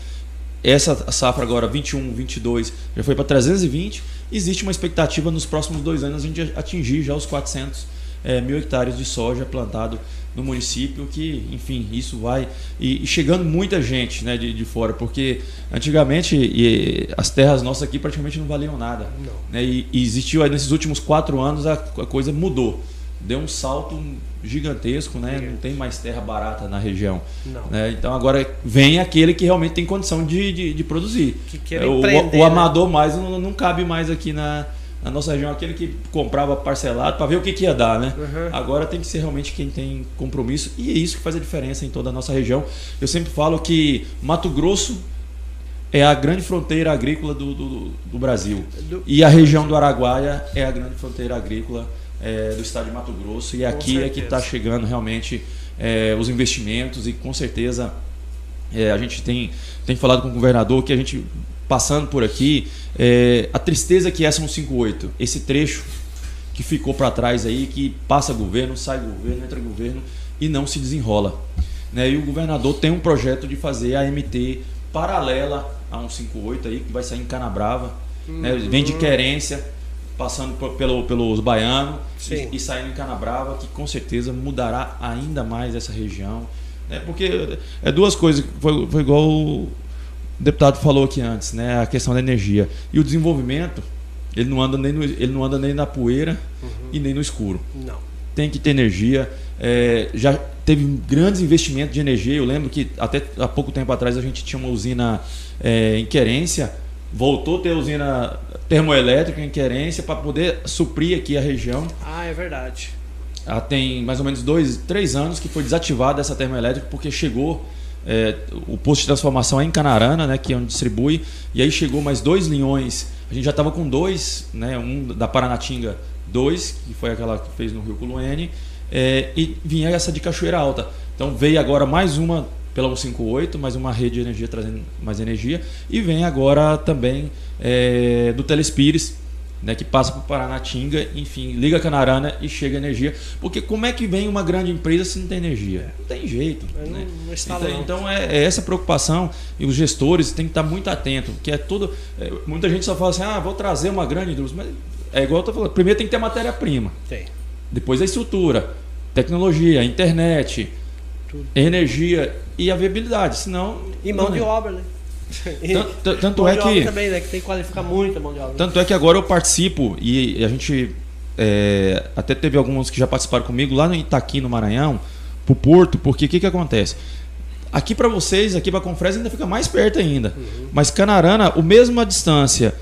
Speaker 3: essa safra agora, 21, 22, já foi para 320. Existe uma expectativa nos próximos dois anos a gente atingir já os 400 é, mil hectares de soja plantado no município, que, enfim, isso vai. E, e chegando muita gente né, de, de fora, porque antigamente e, as terras nossas aqui praticamente não valiam nada. Não. Né, e, e existiu aí nesses últimos quatro anos a, a coisa mudou deu um salto gigantesco, né? Não tem mais terra barata na região. Né? Então agora vem aquele que realmente tem condição de, de, de produzir.
Speaker 1: Que o, o,
Speaker 3: o, amador mais não, não cabe mais aqui na, na nossa região, aquele que comprava parcelado para ver o que, que ia dar, né? Uhum. Agora tem que ser realmente quem tem compromisso e é isso que faz a diferença em toda a nossa região. Eu sempre falo que Mato Grosso é a grande fronteira agrícola do, do, do Brasil. Do... E a região do Araguaia é a grande fronteira agrícola é, do estado de Mato Grosso. E com aqui certeza. é que está chegando realmente é, os investimentos e com certeza é, a gente tem, tem falado com o governador que a gente passando por aqui, é, a tristeza que é 158, esse trecho que ficou para trás aí, que passa governo, sai governo, entra governo e não se desenrola. Né? E o governador tem um projeto de fazer a MT paralela a 158 aí, que vai sair em Canabrava, uhum. né? vem de querência, passando por, pelo, pelos baianos e, e, saindo em Canabrava, que com certeza mudará ainda mais essa região. Né? Porque é duas coisas, foi, foi igual o deputado falou aqui antes, né? a questão da energia. E o desenvolvimento, ele não anda nem, no, ele não anda nem na poeira uhum. e nem no escuro.
Speaker 1: Não.
Speaker 3: Tem que ter energia. É, já teve grandes investimentos de energia. Eu lembro que até há pouco tempo atrás a gente tinha uma usina é, em Querência voltou a ter usina termoelétrica em Querência para poder suprir aqui a região.
Speaker 1: Ah, é verdade.
Speaker 3: Ela tem mais ou menos dois, três anos que foi desativada essa termoelétrica porque chegou é, o posto de transformação é em Canarana, né, que é onde distribui, e aí chegou mais dois linhões. A gente já estava com dois, né, um da Paranatinga 2, que foi aquela que fez no Rio Culuene, é, e vinha essa de Cachoeira Alta. Então veio agora mais uma pela 158, mais uma rede de energia trazendo mais energia. E vem agora também é, do Telespires, né, que passa por Paranatinga, enfim, liga a Canarana e chega energia. Porque como é que vem uma grande empresa se não tem energia? Não tem jeito. Né? Não, então, então é, é, essa preocupação e os gestores têm que estar muito atentos, que é tudo. É, muita gente só fala assim, ah, vou trazer uma grande indústria. Mas é igual eu estou falando, primeiro tem que ter matéria-prima. Tem. Depois a estrutura, tecnologia, internet, Tudo. energia e a viabilidade. Senão.
Speaker 1: E mão de é. obra, né?
Speaker 3: Tanto, tanto é que.
Speaker 1: Também, né? Que tem que qualificar muito a mão de obra.
Speaker 3: Tanto é que agora eu participo e a gente. É, até teve alguns que já participaram comigo lá no Itaqui, no Maranhão, pro Porto, porque o que, que acontece? Aqui para vocês, aqui para Confresa ainda fica mais perto ainda. Uhum. Mas Canarana, a mesma distância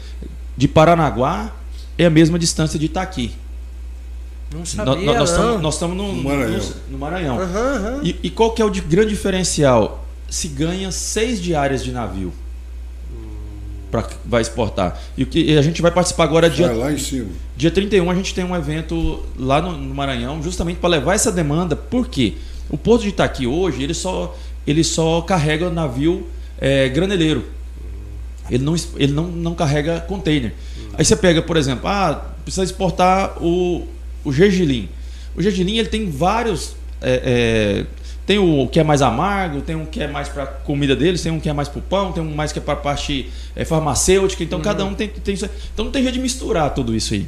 Speaker 3: de Paranaguá é a mesma distância de Itaqui.
Speaker 1: Não sabia, nós,
Speaker 3: estamos, nós estamos no, no Maranhão. No, no Maranhão. Uhum, uhum. E, e, qual que é o de, grande diferencial? Se ganha seis diárias de navio para vai exportar. E o que a gente vai participar agora vai dia
Speaker 2: lá em cima.
Speaker 3: Dia 31 a gente tem um evento lá no, no Maranhão, justamente para levar essa demanda. Por quê? O porto de Itaqui hoje, ele só ele só carrega navio é, graneleiro. Ele não, ele não, não carrega container. Aí você pega, por exemplo, ah, precisa exportar o, o gergelim. O gergelim ele tem vários. É, é, tem o que é mais amargo, tem um que é mais para comida deles, tem um que é mais para o pão, tem um mais que é para a parte é, farmacêutica. Então uhum. cada um tem, tem. Então não tem jeito de misturar tudo isso aí.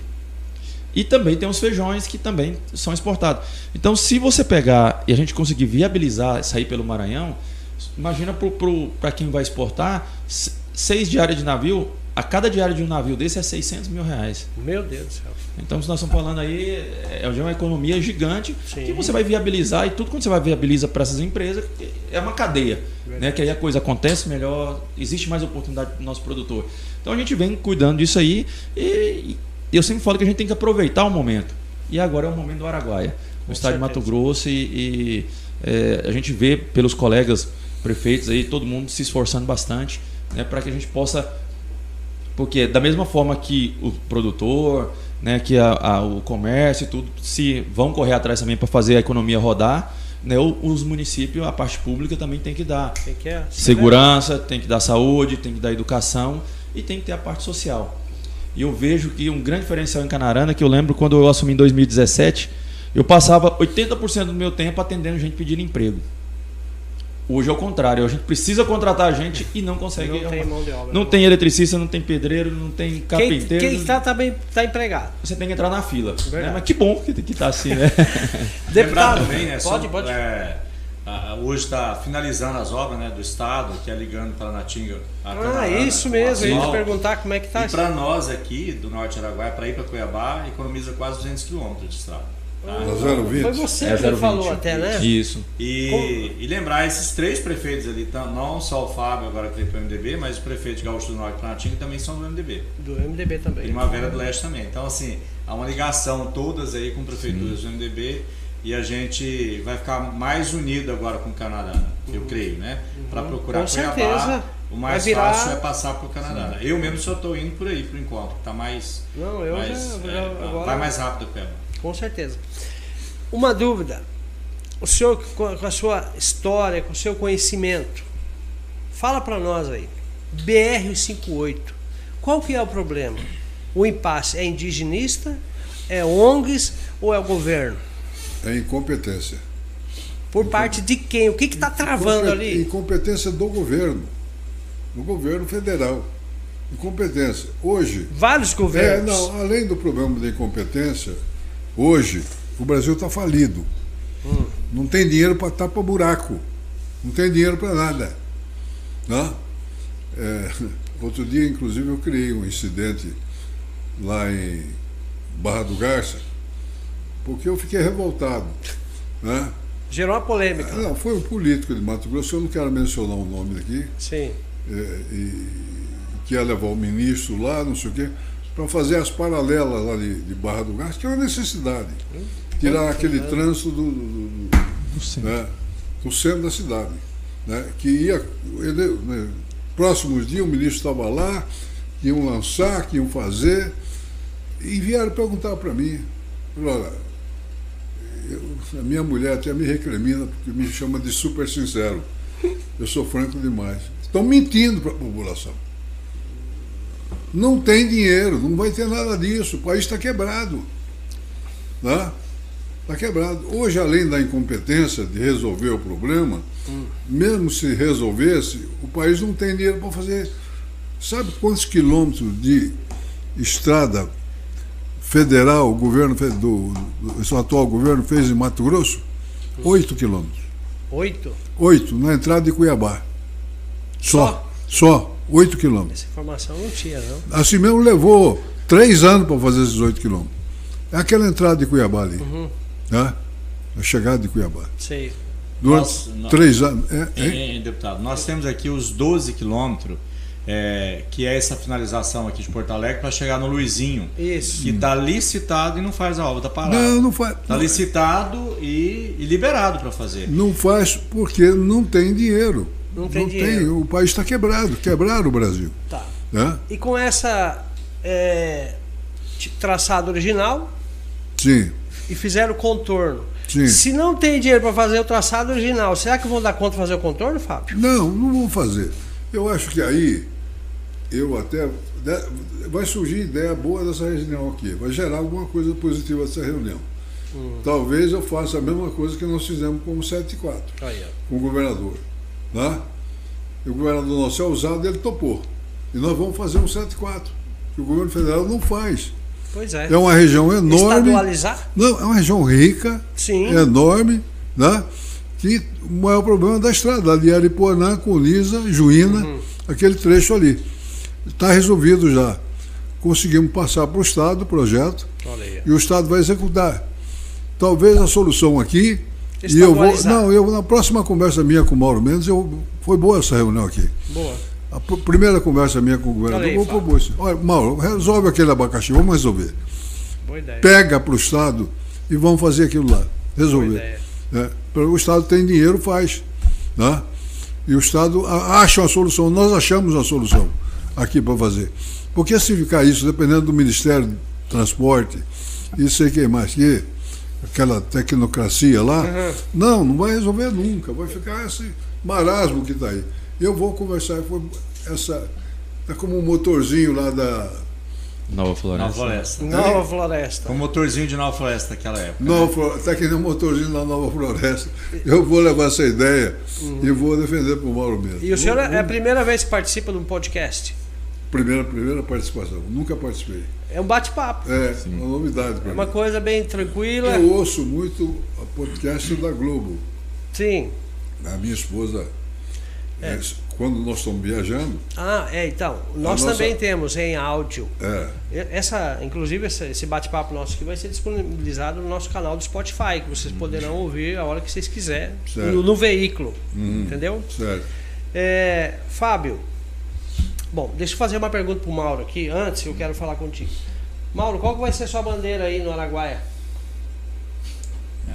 Speaker 3: E também tem os feijões que também são exportados. Então, se você pegar e a gente conseguir viabilizar sair pelo Maranhão, imagina para quem vai exportar, seis diárias de navio, a cada diário de um navio desse é 600 mil reais.
Speaker 1: Meu Deus do céu.
Speaker 3: Então, se nós estamos falando aí, é, é uma economia gigante Sim. que você vai viabilizar e tudo quando você vai viabiliza para essas empresas é uma cadeia. Né? Que aí a coisa acontece melhor, existe mais oportunidade para o nosso produtor. Então a gente vem cuidando disso aí e, eu sempre falo que a gente tem que aproveitar o momento. E agora é o momento do Araguaia, no estado de Mato Grosso, e, e é, a gente vê pelos colegas prefeitos aí, todo mundo se esforçando bastante né, para que a gente possa. Porque da mesma forma que o produtor, né, que a, a, o comércio e tudo se vão correr atrás também para fazer a economia rodar, né, os municípios, a parte pública também tem que dar tem que é, segurança, tem que dar saúde, tem que dar educação e tem que ter a parte social. E eu vejo que um grande diferencial em Canarana, que eu lembro quando eu assumi em 2017, eu passava 80% do meu tempo atendendo gente pedindo emprego. Hoje é o contrário, a gente precisa contratar gente e não consegue.
Speaker 1: Não tem mão de obra.
Speaker 3: Não, não tem eletricista, não tem pedreiro, não tem carpinteiro.
Speaker 1: Quem está também está empregado.
Speaker 3: Você tem que entrar na fila. Né? Mas que bom que está assim, né?
Speaker 4: Deputado, também, né? Pode, pode. É, hoje está finalizando as obras né, do Estado, que é ligando para Natinga.
Speaker 1: Ah, isso mesmo, a gente perguntar como é que está.
Speaker 4: E para nós aqui, do Norte Araguaia, para ir para Cuiabá, economiza quase 200 quilômetros de estrada.
Speaker 2: Ah, 020.
Speaker 1: Foi você é, que 020. falou até, né?
Speaker 3: Isso.
Speaker 4: E, e, lembrar esses três prefeitos ali, não só o Fábio agora que veio para o MDB, mas os prefeitos Gaúcho do Norte e Planatinga também são do MDB.
Speaker 1: Do MDB também.
Speaker 4: Primavera do Leste também. Então, assim, há uma ligação todas aí com prefeituras Sim. do MDB e a gente vai ficar mais unido agora com o Canadá, eu uhum. creio, né? Uhum. Para procurar com
Speaker 1: Cuiabá. Certeza.
Speaker 4: O mais virar... fácil é passar por Canadá. Sim. Eu mesmo só estou indo por aí por enquanto. Tá mais.
Speaker 1: Não, eu mais, já, é,
Speaker 4: agora... Vai mais rápido, Cuiabá.
Speaker 1: Com certeza. Uma dúvida. O senhor, com a sua história, com o seu conhecimento, fala para nós aí. BR-58. Qual que é o problema? O impasse é indigenista, é ONGs ou é o governo?
Speaker 2: É incompetência.
Speaker 1: Por parte de quem? O que está travando ali?
Speaker 2: Incompetência do governo. Do governo federal. Incompetência. Hoje.
Speaker 1: Vários governos.
Speaker 2: É, não, além do problema da incompetência, hoje o Brasil está falido. Hum. Não tem dinheiro para tapar buraco. Não tem dinheiro para nada. Né? É, outro dia, inclusive, eu criei um incidente lá em Barra do Garça, porque eu fiquei revoltado. Né?
Speaker 1: Gerou uma polêmica.
Speaker 2: É, não, foi um político de Mato Grosso, eu não quero mencionar o nome daqui.
Speaker 1: Sim.
Speaker 2: É, e, que ia levar o ministro lá, não sei o quê, para fazer as paralelas lá de, de Barra do Garça, que é uma necessidade. Hum tirar aquele trânsito do, do, do, do centro. Né, do centro da cidade. Né, que ia. Ele, né, próximos dias o ministro estava lá, que iam lançar, que iam fazer, e vieram perguntar para mim, olha, eu, a minha mulher até me recrimina porque me chama de super sincero. eu sou franco demais. Estão mentindo para a população. Não tem dinheiro, não vai ter nada disso. O país está quebrado. Está né? quebrado. Hoje, além da incompetência de resolver o problema, hum. mesmo se resolvesse, o país não tem dinheiro para fazer. Sabe quantos quilômetros de estrada federal o governo do, do, atual governo fez em Mato Grosso? Oito quilômetros.
Speaker 1: Oito?
Speaker 2: Oito, na entrada de Cuiabá. Só. Só. Oito quilômetros.
Speaker 1: Essa informação não tinha, não.
Speaker 2: Assim mesmo levou três anos para fazer esses oito quilômetros. É aquela entrada de Cuiabá ali. Uhum. Né? A chegada de Cuiabá.
Speaker 1: Sei.
Speaker 2: Durante nós, três anos. É,
Speaker 4: é? deputado, nós temos aqui os 12 quilômetros é, que é essa finalização aqui de Porto Alegre para chegar no Luizinho.
Speaker 1: Isso.
Speaker 4: Que está licitado e não faz a obra, está parado.
Speaker 2: Não, não faz.
Speaker 4: Está licitado e, e liberado para fazer.
Speaker 2: Não faz porque não tem dinheiro.
Speaker 1: Não tem não dinheiro. Tem,
Speaker 2: o país está quebrado, quebraram o Brasil.
Speaker 1: Tá. Né? E com essa é, traçado original.
Speaker 2: Sim.
Speaker 1: E fizeram o contorno.
Speaker 2: Sim.
Speaker 1: Se não tem dinheiro para fazer o traçado original, será que vão dar conta de fazer o contorno, Fábio?
Speaker 2: Não, não vão fazer. Eu acho que aí eu até. Vai surgir ideia boa dessa reunião aqui, vai gerar alguma coisa positiva dessa reunião. Hum. Talvez eu faça a mesma coisa que nós fizemos com o 74, com o governador. Né? E o governador nosso é usado, ele topou. E nós vamos fazer um 74, que o governo federal não faz.
Speaker 1: Pois é.
Speaker 2: É uma região enorme.
Speaker 1: Estadualizar?
Speaker 2: Não, é uma região rica,
Speaker 1: Sim.
Speaker 2: enorme, né? que o maior problema é da estrada, ali Aripuanã, Colisa, Juína, uhum. aquele trecho ali. Está resolvido já. Conseguimos passar para o Estado o projeto e o Estado vai executar. Talvez a solução aqui. E eu vou. Não, eu, na próxima conversa minha com o Mauro Mendes, eu, foi boa essa reunião aqui.
Speaker 1: Boa. A
Speaker 2: primeira conversa minha com o governador foi boa. Olha, Mauro, resolve aquele abacaxi, vamos resolver.
Speaker 1: Boa ideia.
Speaker 2: Pega para o Estado e vamos fazer aquilo lá. Resolver. É, o Estado tem dinheiro, faz. Né? E o Estado acha uma solução. Nós achamos a solução aqui para fazer. Porque se ficar isso, dependendo do Ministério do Transporte, e sei quem mais, que aquela tecnocracia lá, uhum. não, não vai resolver nunca. Vai ficar esse marasmo que está aí. Eu vou conversar, essa. É como um motorzinho lá da
Speaker 3: Nova Floresta.
Speaker 4: Nova Floresta.
Speaker 1: Nova Floresta.
Speaker 4: Com motorzinho de Nova Floresta naquela época.
Speaker 2: Nova Floresta. Está querendo um motorzinho da Nova Floresta. Eu vou levar essa ideia uhum. e vou defender para o Mauro mesmo.
Speaker 1: E o senhor é a primeira vez que participa de um podcast?
Speaker 2: Primeira, primeira participação. Nunca participei.
Speaker 1: É um bate-papo.
Speaker 2: É, Sim. uma novidade
Speaker 1: É uma coisa bem tranquila.
Speaker 2: Eu ouço muito o podcast da Globo.
Speaker 1: Sim.
Speaker 2: A minha esposa é. é quando nós estamos viajando.
Speaker 1: Ah, é, então. Nós nossa... também temos em áudio.
Speaker 2: É.
Speaker 1: Essa, inclusive, esse bate-papo nosso aqui vai ser disponibilizado no nosso canal do Spotify, que vocês poderão ouvir a hora que vocês quiserem. No, no, veículo. Uhum. Entendeu?
Speaker 2: Certo.
Speaker 1: É, Fábio, bom, deixa eu fazer uma pergunta para o Mauro aqui. Antes, eu quero falar contigo. Mauro, qual que vai ser a sua bandeira aí no Araguaia?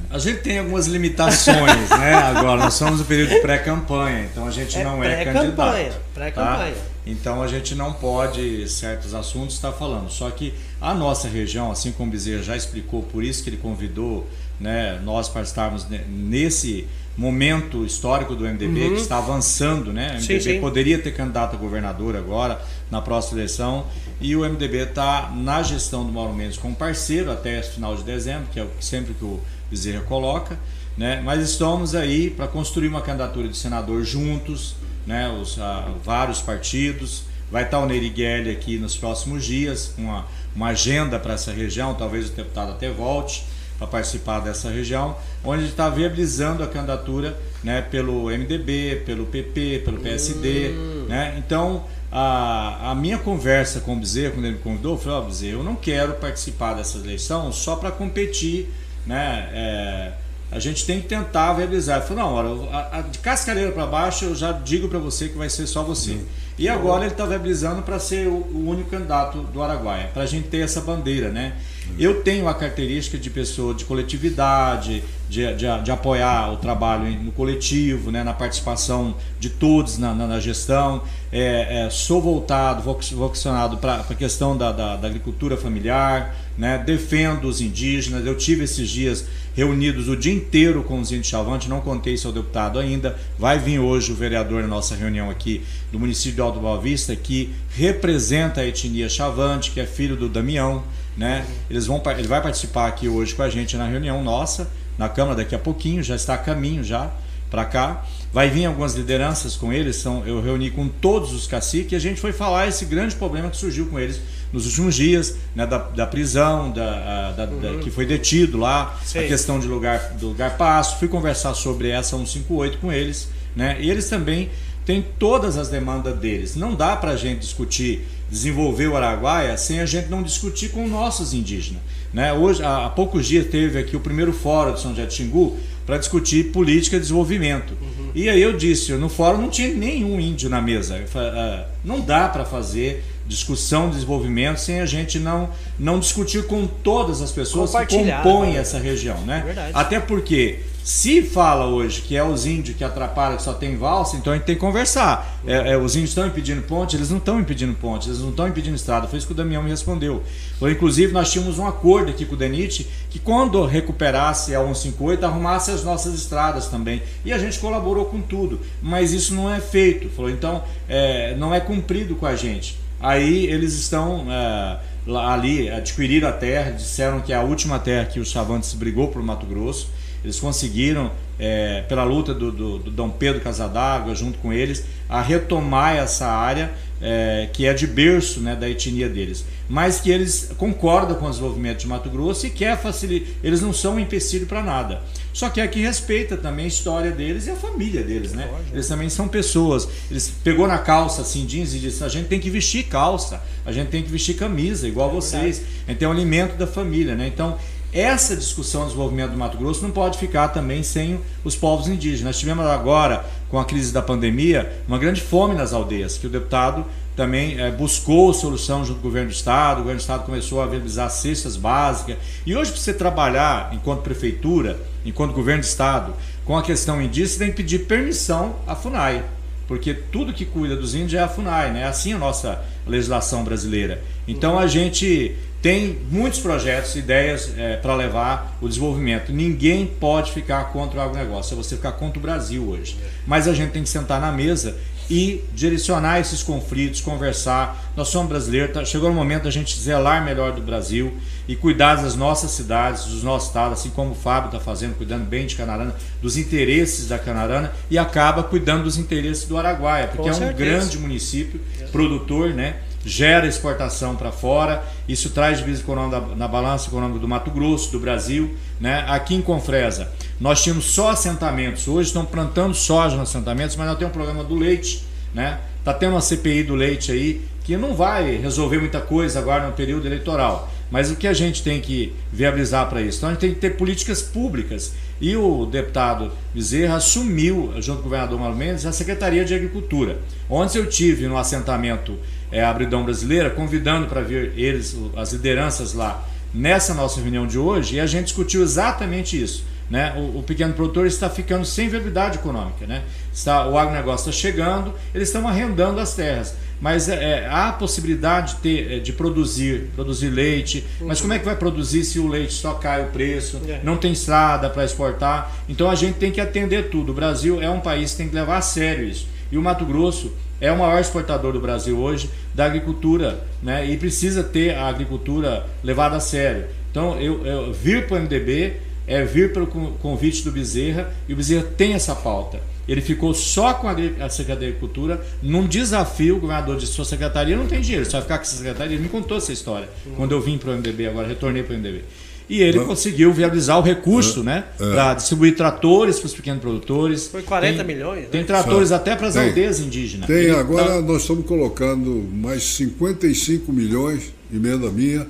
Speaker 4: A gente tem algumas limitações, né? Agora, nós somos no período de pré-campanha, então a gente é não é candidato.
Speaker 1: Pré-campanha. Tá?
Speaker 4: Então a gente não pode, certos assuntos, estar falando. Só que a nossa região, assim como o Bezerra já explicou, por isso que ele convidou né, nós para estarmos nesse momento histórico do MDB uhum. que está avançando, né? O MDB sim, sim. poderia ter candidato a governador agora, na próxima eleição, e o MDB está na gestão do Mauro Mendes como parceiro até final de dezembro, que é sempre que o Bezerra coloca, né? mas estamos aí para construir uma candidatura de senador juntos, né? Os, ah, vários partidos. Vai estar o Nery aqui nos próximos dias, com uma, uma agenda para essa região, talvez o deputado até volte para participar dessa região, onde está viabilizando a candidatura né, pelo MDB, pelo PP, pelo PSD. Hum. Né? Então, a, a minha conversa com o Bezerra, quando ele me convidou, eu falei, ó, oh, Bezerra, eu não quero participar dessa eleição só para competir né? É, a gente tem que tentar viabilizar. Ele falou, não, olha, a, a, de cascareira para baixo eu já digo para você que vai ser só você. Uhum. E agora ele está viabilizando para ser o, o, único candidato do Araguaia, para a gente ter essa bandeira, né? Eu tenho a característica de pessoa de coletividade, de, de, de, apoiar o trabalho no coletivo, né, na participação de todos na, na, na gestão. É, é, sou voltado, vocacionado para a questão da, da, da agricultura familiar, né? defendo os indígenas. Eu tive esses dias reunidos o dia inteiro com os índios Chavante, não contei isso ao deputado ainda. Vai vir hoje o vereador na nossa reunião aqui do município de Alto Boa Vista, que representa a etnia Chavante, que é filho do Damião. Né? Eles vão, ele vai participar aqui hoje com a gente na reunião nossa, na Câmara daqui a pouquinho, já está a caminho já para cá. Vai vir algumas lideranças com eles, são, eu reuni com todos os caciques e a gente foi falar esse grande problema que surgiu com eles nos últimos dias, né, da, da prisão, da, da, uhum. da, que foi detido lá, Sei. a questão de lugar, do lugar passo. Fui conversar sobre essa 158 com eles, né, e eles também têm todas as demandas deles. Não dá para a gente discutir, desenvolver o Araguaia sem a gente não discutir com nossos indígenas. Né? Hoje, há, poucos dias teve aqui o primeiro fórum de São José de Xingu, para discutir política de desenvolvimento. Uhum. E aí eu disse, no fórum não tinha nenhum índio na mesa. Falei, ah, não dá para fazer discussão de desenvolvimento sem a gente não, não discutir com todas as pessoas que compõem né? essa região. Né? Até porque se fala hoje que é os índios que atrapalham, que só tem valsa, então a gente tem que conversar. É, é, os índios estão impedindo ponte? Eles não estão impedindo ponte, eles não estão impedindo estrada. Foi isso que o Damião me respondeu. Foi, inclusive, nós tínhamos um acordo aqui com o DENIT que quando recuperasse a 158, arrumasse as nossas estradas também. E a gente colaborou com tudo. Mas isso não é feito. Falou, então, é, não é cumprido com a gente. Aí eles estão. É, ali adquiriram a terra, disseram que é a última terra que os Chavantes brigou para o Mato Grosso eles conseguiram, é, pela luta do, do, do, Dom Pedro Casadágua, junto com eles, a retomar essa área é, que é de berço né, da etnia deles. Mas que eles concordam com o desenvolvimento de Mato Grosso e quer facilitar. Eles não são um empecilho para nada. Só que aqui respeita também a história deles e a família deles, né? Eles também são pessoas. Eles pegou na calça assim jeans e disse: a gente tem que vestir calça, a gente tem que vestir camisa, igual é vocês. A gente tem o alimento da família, né? Então essa discussão do desenvolvimento do Mato Grosso não pode ficar também sem os povos indígenas. Tivemos agora, com a crise da pandemia, uma grande fome nas aldeias, que o deputado também é, buscou solução junto com o governo do estado, o governo do estado começou a viabilizar cestas básicas. E hoje, para você trabalhar enquanto prefeitura, enquanto governo do estado, com a questão indígena, você tem que pedir permissão à FUNAI, porque tudo que cuida dos índios é a FUNAI, né? É assim a nossa legislação brasileira. Então a gente tem muitos projetos, ideias é, para levar o desenvolvimento. Ninguém pode ficar contra o agronegócio, é você ficar contra o Brasil hoje. Mas a gente tem que sentar na mesa e direcionar esses conflitos, conversar. Nós somos brasileiros, tá, chegou o momento da gente zelar melhor do Brasil e cuidar das nossas cidades, dos nossos estados, assim como o Fábio está fazendo, cuidando bem de Canarana, dos interesses da Canarana e acaba cuidando dos interesses do Araguaia, porque é um grande município, produtor, né? Gera exportação para fora, isso traz divisa econômica na balança econômica do Mato Grosso, do Brasil. Né? Aqui em Confresa, nós tínhamos só assentamentos, hoje estão plantando soja nos assentamentos, mas nós temos um programa do leite, né? Tá tendo uma CPI do leite aí que não vai resolver muita coisa agora no período eleitoral. Mas o que a gente tem que viabilizar para isso? Então a gente tem que ter políticas públicas. E o deputado Bezerra assumiu, junto com o governador Mauro Mendes, a Secretaria de Agricultura. Ontem eu tive no assentamento é, Abridão Brasileira, convidando para vir eles, as lideranças lá, nessa nossa reunião de hoje, e a gente discutiu exatamente isso. Né? O, o, pequeno produtor está ficando sem viabilidade econômica. Né? Está, o agronegócio está chegando, eles estão arrendando as terras. Mas é, é há a possibilidade de, ter, é, de produzir, produzir leite. Uhum. Mas como é que vai produzir se o leite só cai o preço, é. não tem estrada para exportar? Então a gente tem que atender tudo. O Brasil é um país que tem que levar a sério isso. E o Mato Grosso é o maior exportador do Brasil hoje da agricultura, né? E precisa ter a agricultura levada a sério. Então, eu, eu vir para o MDB é vir pelo convite do Bezerra e o Bezerra tem essa pauta. Ele ficou só com a Secretaria de Agricultura num desafio. O governador de sua secretaria não tem dinheiro, você vai ficar com essa secretaria. Ele me contou essa história uhum. quando eu vim para o MDB, agora retornei para o MDB. E ele conseguiu viabilizar o recurso, né? É. Para distribuir tratores para os pequenos produtores.
Speaker 1: Foi 40 tem, milhões? Né?
Speaker 4: Tem tratores até para as aldeias indígenas.
Speaker 2: Tem, ele agora tá... nós estamos colocando mais 55 milhões, emenda minha,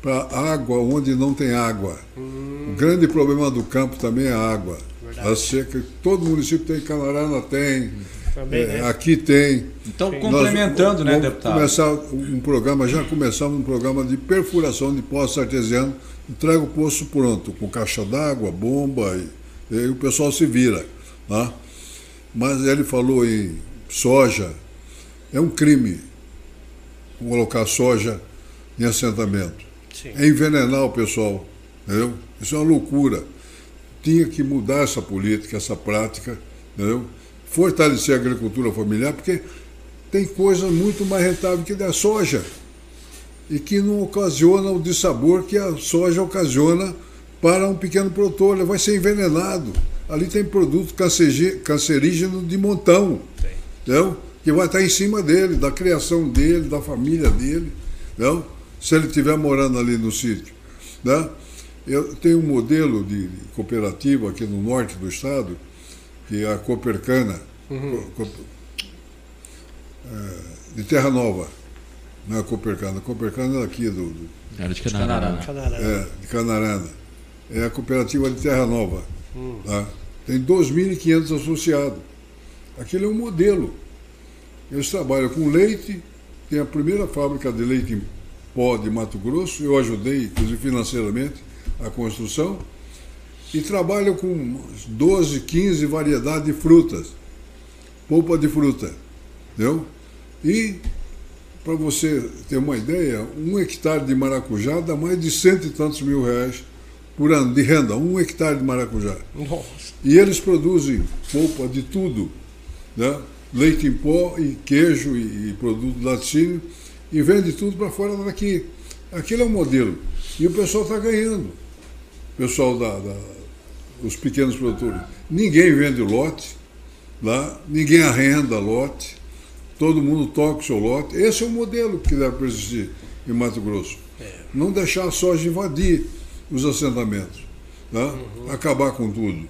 Speaker 2: para água onde não tem água. Hum. O grande problema do campo também é a água. Verdade. A seca, todo município tem, Canarana tem. Também, é, né? Aqui tem.
Speaker 4: Então, Sim. complementando, Nós, né, deputado?
Speaker 2: começar um programa, já começamos um programa de perfuração de poços artesianos entrega o poço pronto, com caixa d'água, bomba, e, e, o pessoal se vira. Tá? Mas ele falou em soja, é um crime colocar soja em assentamento. Sim. É envenenar o pessoal, entendeu? Isso é uma loucura. tinha que mudar essa política, essa prática, entendeu? Fortalecer a agricultura familiar, porque tem coisa muito mais rentável que da soja e que não ocasiona o dissabor que a soja ocasiona para um pequeno produtor. Ele vai ser envenenado. Ali tem produto cancerígeno de montão, entendeu? que vai estar em cima dele, da criação dele, da família dele, não? se ele estiver morando ali no sítio. Né? Eu tenho um modelo de cooperativa aqui no norte do estado, que é a Copercana, uhum. É, de Terra Nova. Não é a Copercana, a Copercana é aqui do. do
Speaker 3: Era de Canarana.
Speaker 2: É, de Canarana. É a cooperativa de Terra Nova. Uhum. Tá? Tem 2.500 associados. Aquilo é um modelo. Eles trabalham com leite, tem a primeira fábrica de leite em pó de Mato Grosso, eu ajudei, inclusive financeiramente, a construção, e trabalham com 12, 15 variedades de frutas, polpa de fruta, entendeu? E, para você ter uma ideia, um hectare de maracujá dá mais de cento e tantos mil reais por ano de renda, um hectare de maracujá. Nossa. E eles produzem polpa de tudo, né? leite em pó e queijo e, e produto laticínio e vende tudo para fora daqui. Aquilo é um modelo. E o pessoal está ganhando. O pessoal da, da, os pequenos produtores. Ninguém vende lote lá, ninguém arrenda lote, todo mundo toca o seu lote. Esse é o modelo que deve persistir em Mato Grosso. É. Não deixar a soja invadir os assentamentos, tá? uhum. acabar com tudo.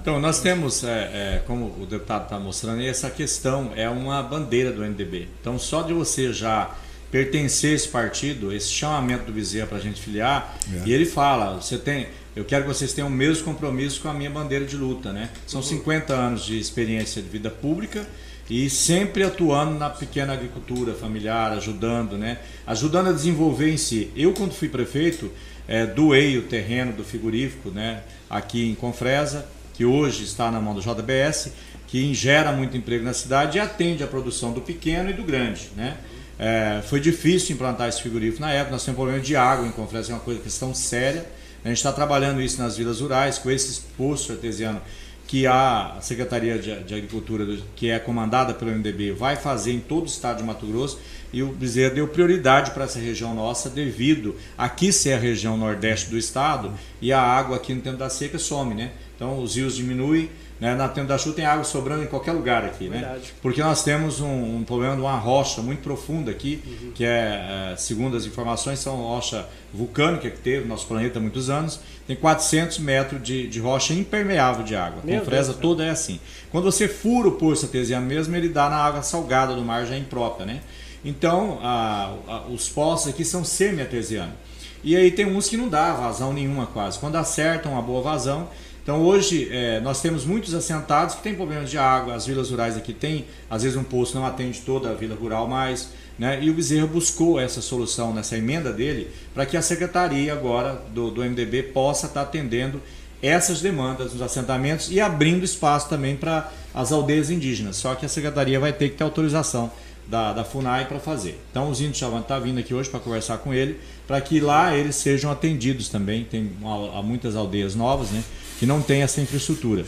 Speaker 4: Então, nós temos, é, é, como o deputado está mostrando, essa questão é uma bandeira do MDB. Então, só de você já pertencer a esse partido, esse chamamento do Bezerra para a gente filiar, é. e ele fala, você tem, eu quero que vocês tenham o mesmo compromisso com a minha bandeira de luta, né? São 50 anos de experiência de vida pública e sempre atuando na pequena agricultura familiar, ajudando, né? Ajudando a desenvolver em si. Eu, quando fui prefeito, é, doei o terreno do frigorífico, né? Aqui em Confresa, que hoje está na mão do JBS, que gera muito emprego na cidade e atende a produção do pequeno e do grande. Né? É, foi difícil implantar esse frigorífico na época, nós temos problema de água em Confresa, é uma coisa, questão séria. A gente está trabalhando isso nas vilas rurais, com esses poços artesianos que a Secretaria de, Agricultura, que é comandada pelo MDB, vai fazer em todo o estado de Mato Grosso e o Bezerra deu prioridade para essa região nossa devido aqui ser a região nordeste do estado e a água aqui no tempo da seca some, né? Então os rios diminuem, né? na tempo da chuva tem água sobrando em qualquer lugar aqui, né? Verdade. né? Porque nós temos um, um, problema de uma rocha muito profunda aqui, uhum. que é, é, segundo as informações, são rocha vulcânica que teve no nosso planeta há muitos anos, tem 400 metros de, de rocha impermeável de água. Meu a fresa Deus toda é assim. Quando você fura o poço artesiano mesmo, ele dá na água salgada do mar já imprópria, né? Então, a, a, os poços aqui são semi-artesianos. E aí tem uns que não dá vazão nenhuma quase. Quando acertam uma boa vazão, então hoje é, nós temos muitos assentados que têm problemas de água, as vilas rurais aqui têm, às vezes um poço não atende toda a vila rural mais, né? e o Bezerra buscou essa solução nessa emenda dele para que a secretaria agora do, do MDB possa estar tá atendendo essas demandas nos assentamentos e abrindo espaço também para as aldeias indígenas. Só que a secretaria vai ter que ter autorização da, da FUNAI para fazer. Então os índios já estão vindo aqui hoje para conversar com ele, para que lá eles sejam atendidos também. Tem há muitas aldeias novas, né? Que não tem essa infraestrutura.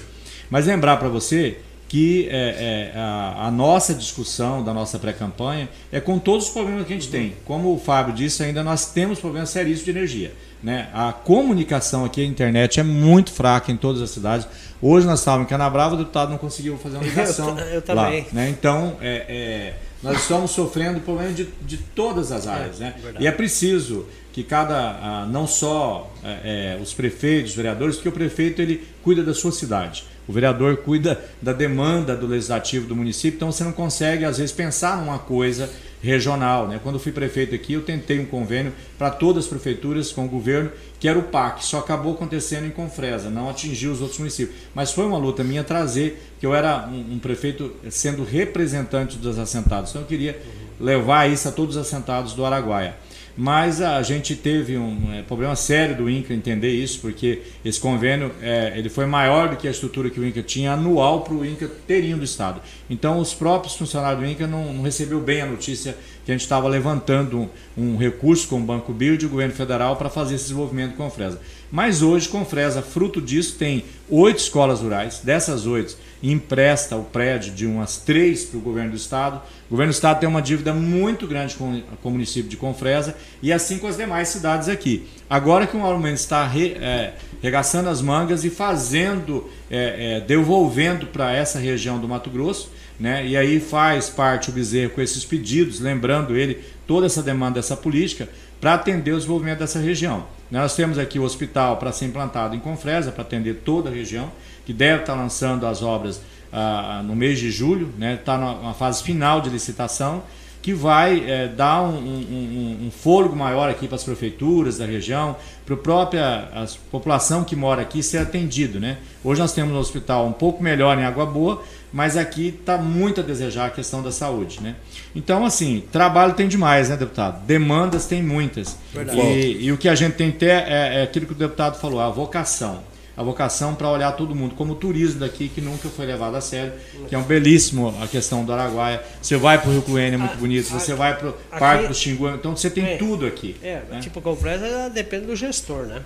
Speaker 4: Mas lembrar para você que é, é, a, a, nossa discussão da nossa pré-campanha é com todos os problemas que a gente tem. Como o Fábio disse, ainda nós temos problemas seríssimos de energia. Né? A comunicação aqui, a internet, é muito fraca em todas as cidades. Hoje nós estávamos em Canabrava, o deputado não conseguiu fazer uma ligação.
Speaker 1: eu, eu também.
Speaker 4: Lá, né? Então, é, é, nós estamos sofrendo problemas de, de todas as áreas. É, né? E é preciso que cada, não só é, é, os prefeitos, os vereadores, porque o prefeito ele cuida da sua cidade. O vereador cuida da demanda do legislativo do município, então você não consegue, às vezes, pensar numa coisa regional. Né? Quando fui prefeito aqui, eu tentei um convênio para todas as prefeituras com o governo, que era o PAC, só acabou acontecendo em Confresa, não atingiu os outros municípios. Mas foi uma luta minha trazer, que eu era um, um prefeito sendo representante dos assentados, então eu queria levar isso a todos os assentados do Araguaia. Mas a gente teve um é, problema sério do INCRA entender isso, porque esse convênio é, ele foi maior do que a estrutura que o INCRA tinha anual para o INCRA ter do Estado. Então os próprios funcionários do INCRA não, não recebeu bem a notícia que a gente estava levantando um, um, recurso com o Banco Build e o governo federal para fazer esse desenvolvimento com a Fresa. Mas hoje, Confresa, fruto disso, tem oito escolas rurais. Dessas oito, empresta o prédio de umas três para o governo do estado. O governo do estado tem uma dívida muito grande com, com o município de Confresa e assim com as demais cidades aqui. Agora que o aumento está re, é, regaçando as mangas e fazendo, é, é, devolvendo para essa região do Mato Grosso, né? E aí faz parte o Bezerro com esses pedidos, lembrando ele toda essa demanda dessa política para atender o desenvolvimento dessa região. Nós temos aqui o hospital para ser implantado em Confresa, para atender toda a região, que deve estar tá lançando as obras ah, no mês de julho, está né? Tá na fase final de licitação que vai é, dar um, um, um, fôlego maior aqui para as prefeituras da região, para a própria população que mora aqui ser atendido. Né? Hoje nós temos um hospital um pouco melhor em Água Boa, mas aqui está muito a desejar a questão da saúde. Né? Então, assim, trabalho tem demais, né, deputado? Demandas tem muitas. E, e, o que a gente tem que ter é, é aquilo que o deputado falou, a vocação a vocação para olhar todo mundo, como o turismo daqui, que nunca foi levado a sério, que é um belíssimo a questão do Araguaia. Você vai para o Rio Coene, é muito bonito, você vai para o Parque do Xingu, então você tem é, tudo aqui.
Speaker 1: É, né? tipo, a depende do gestor, né?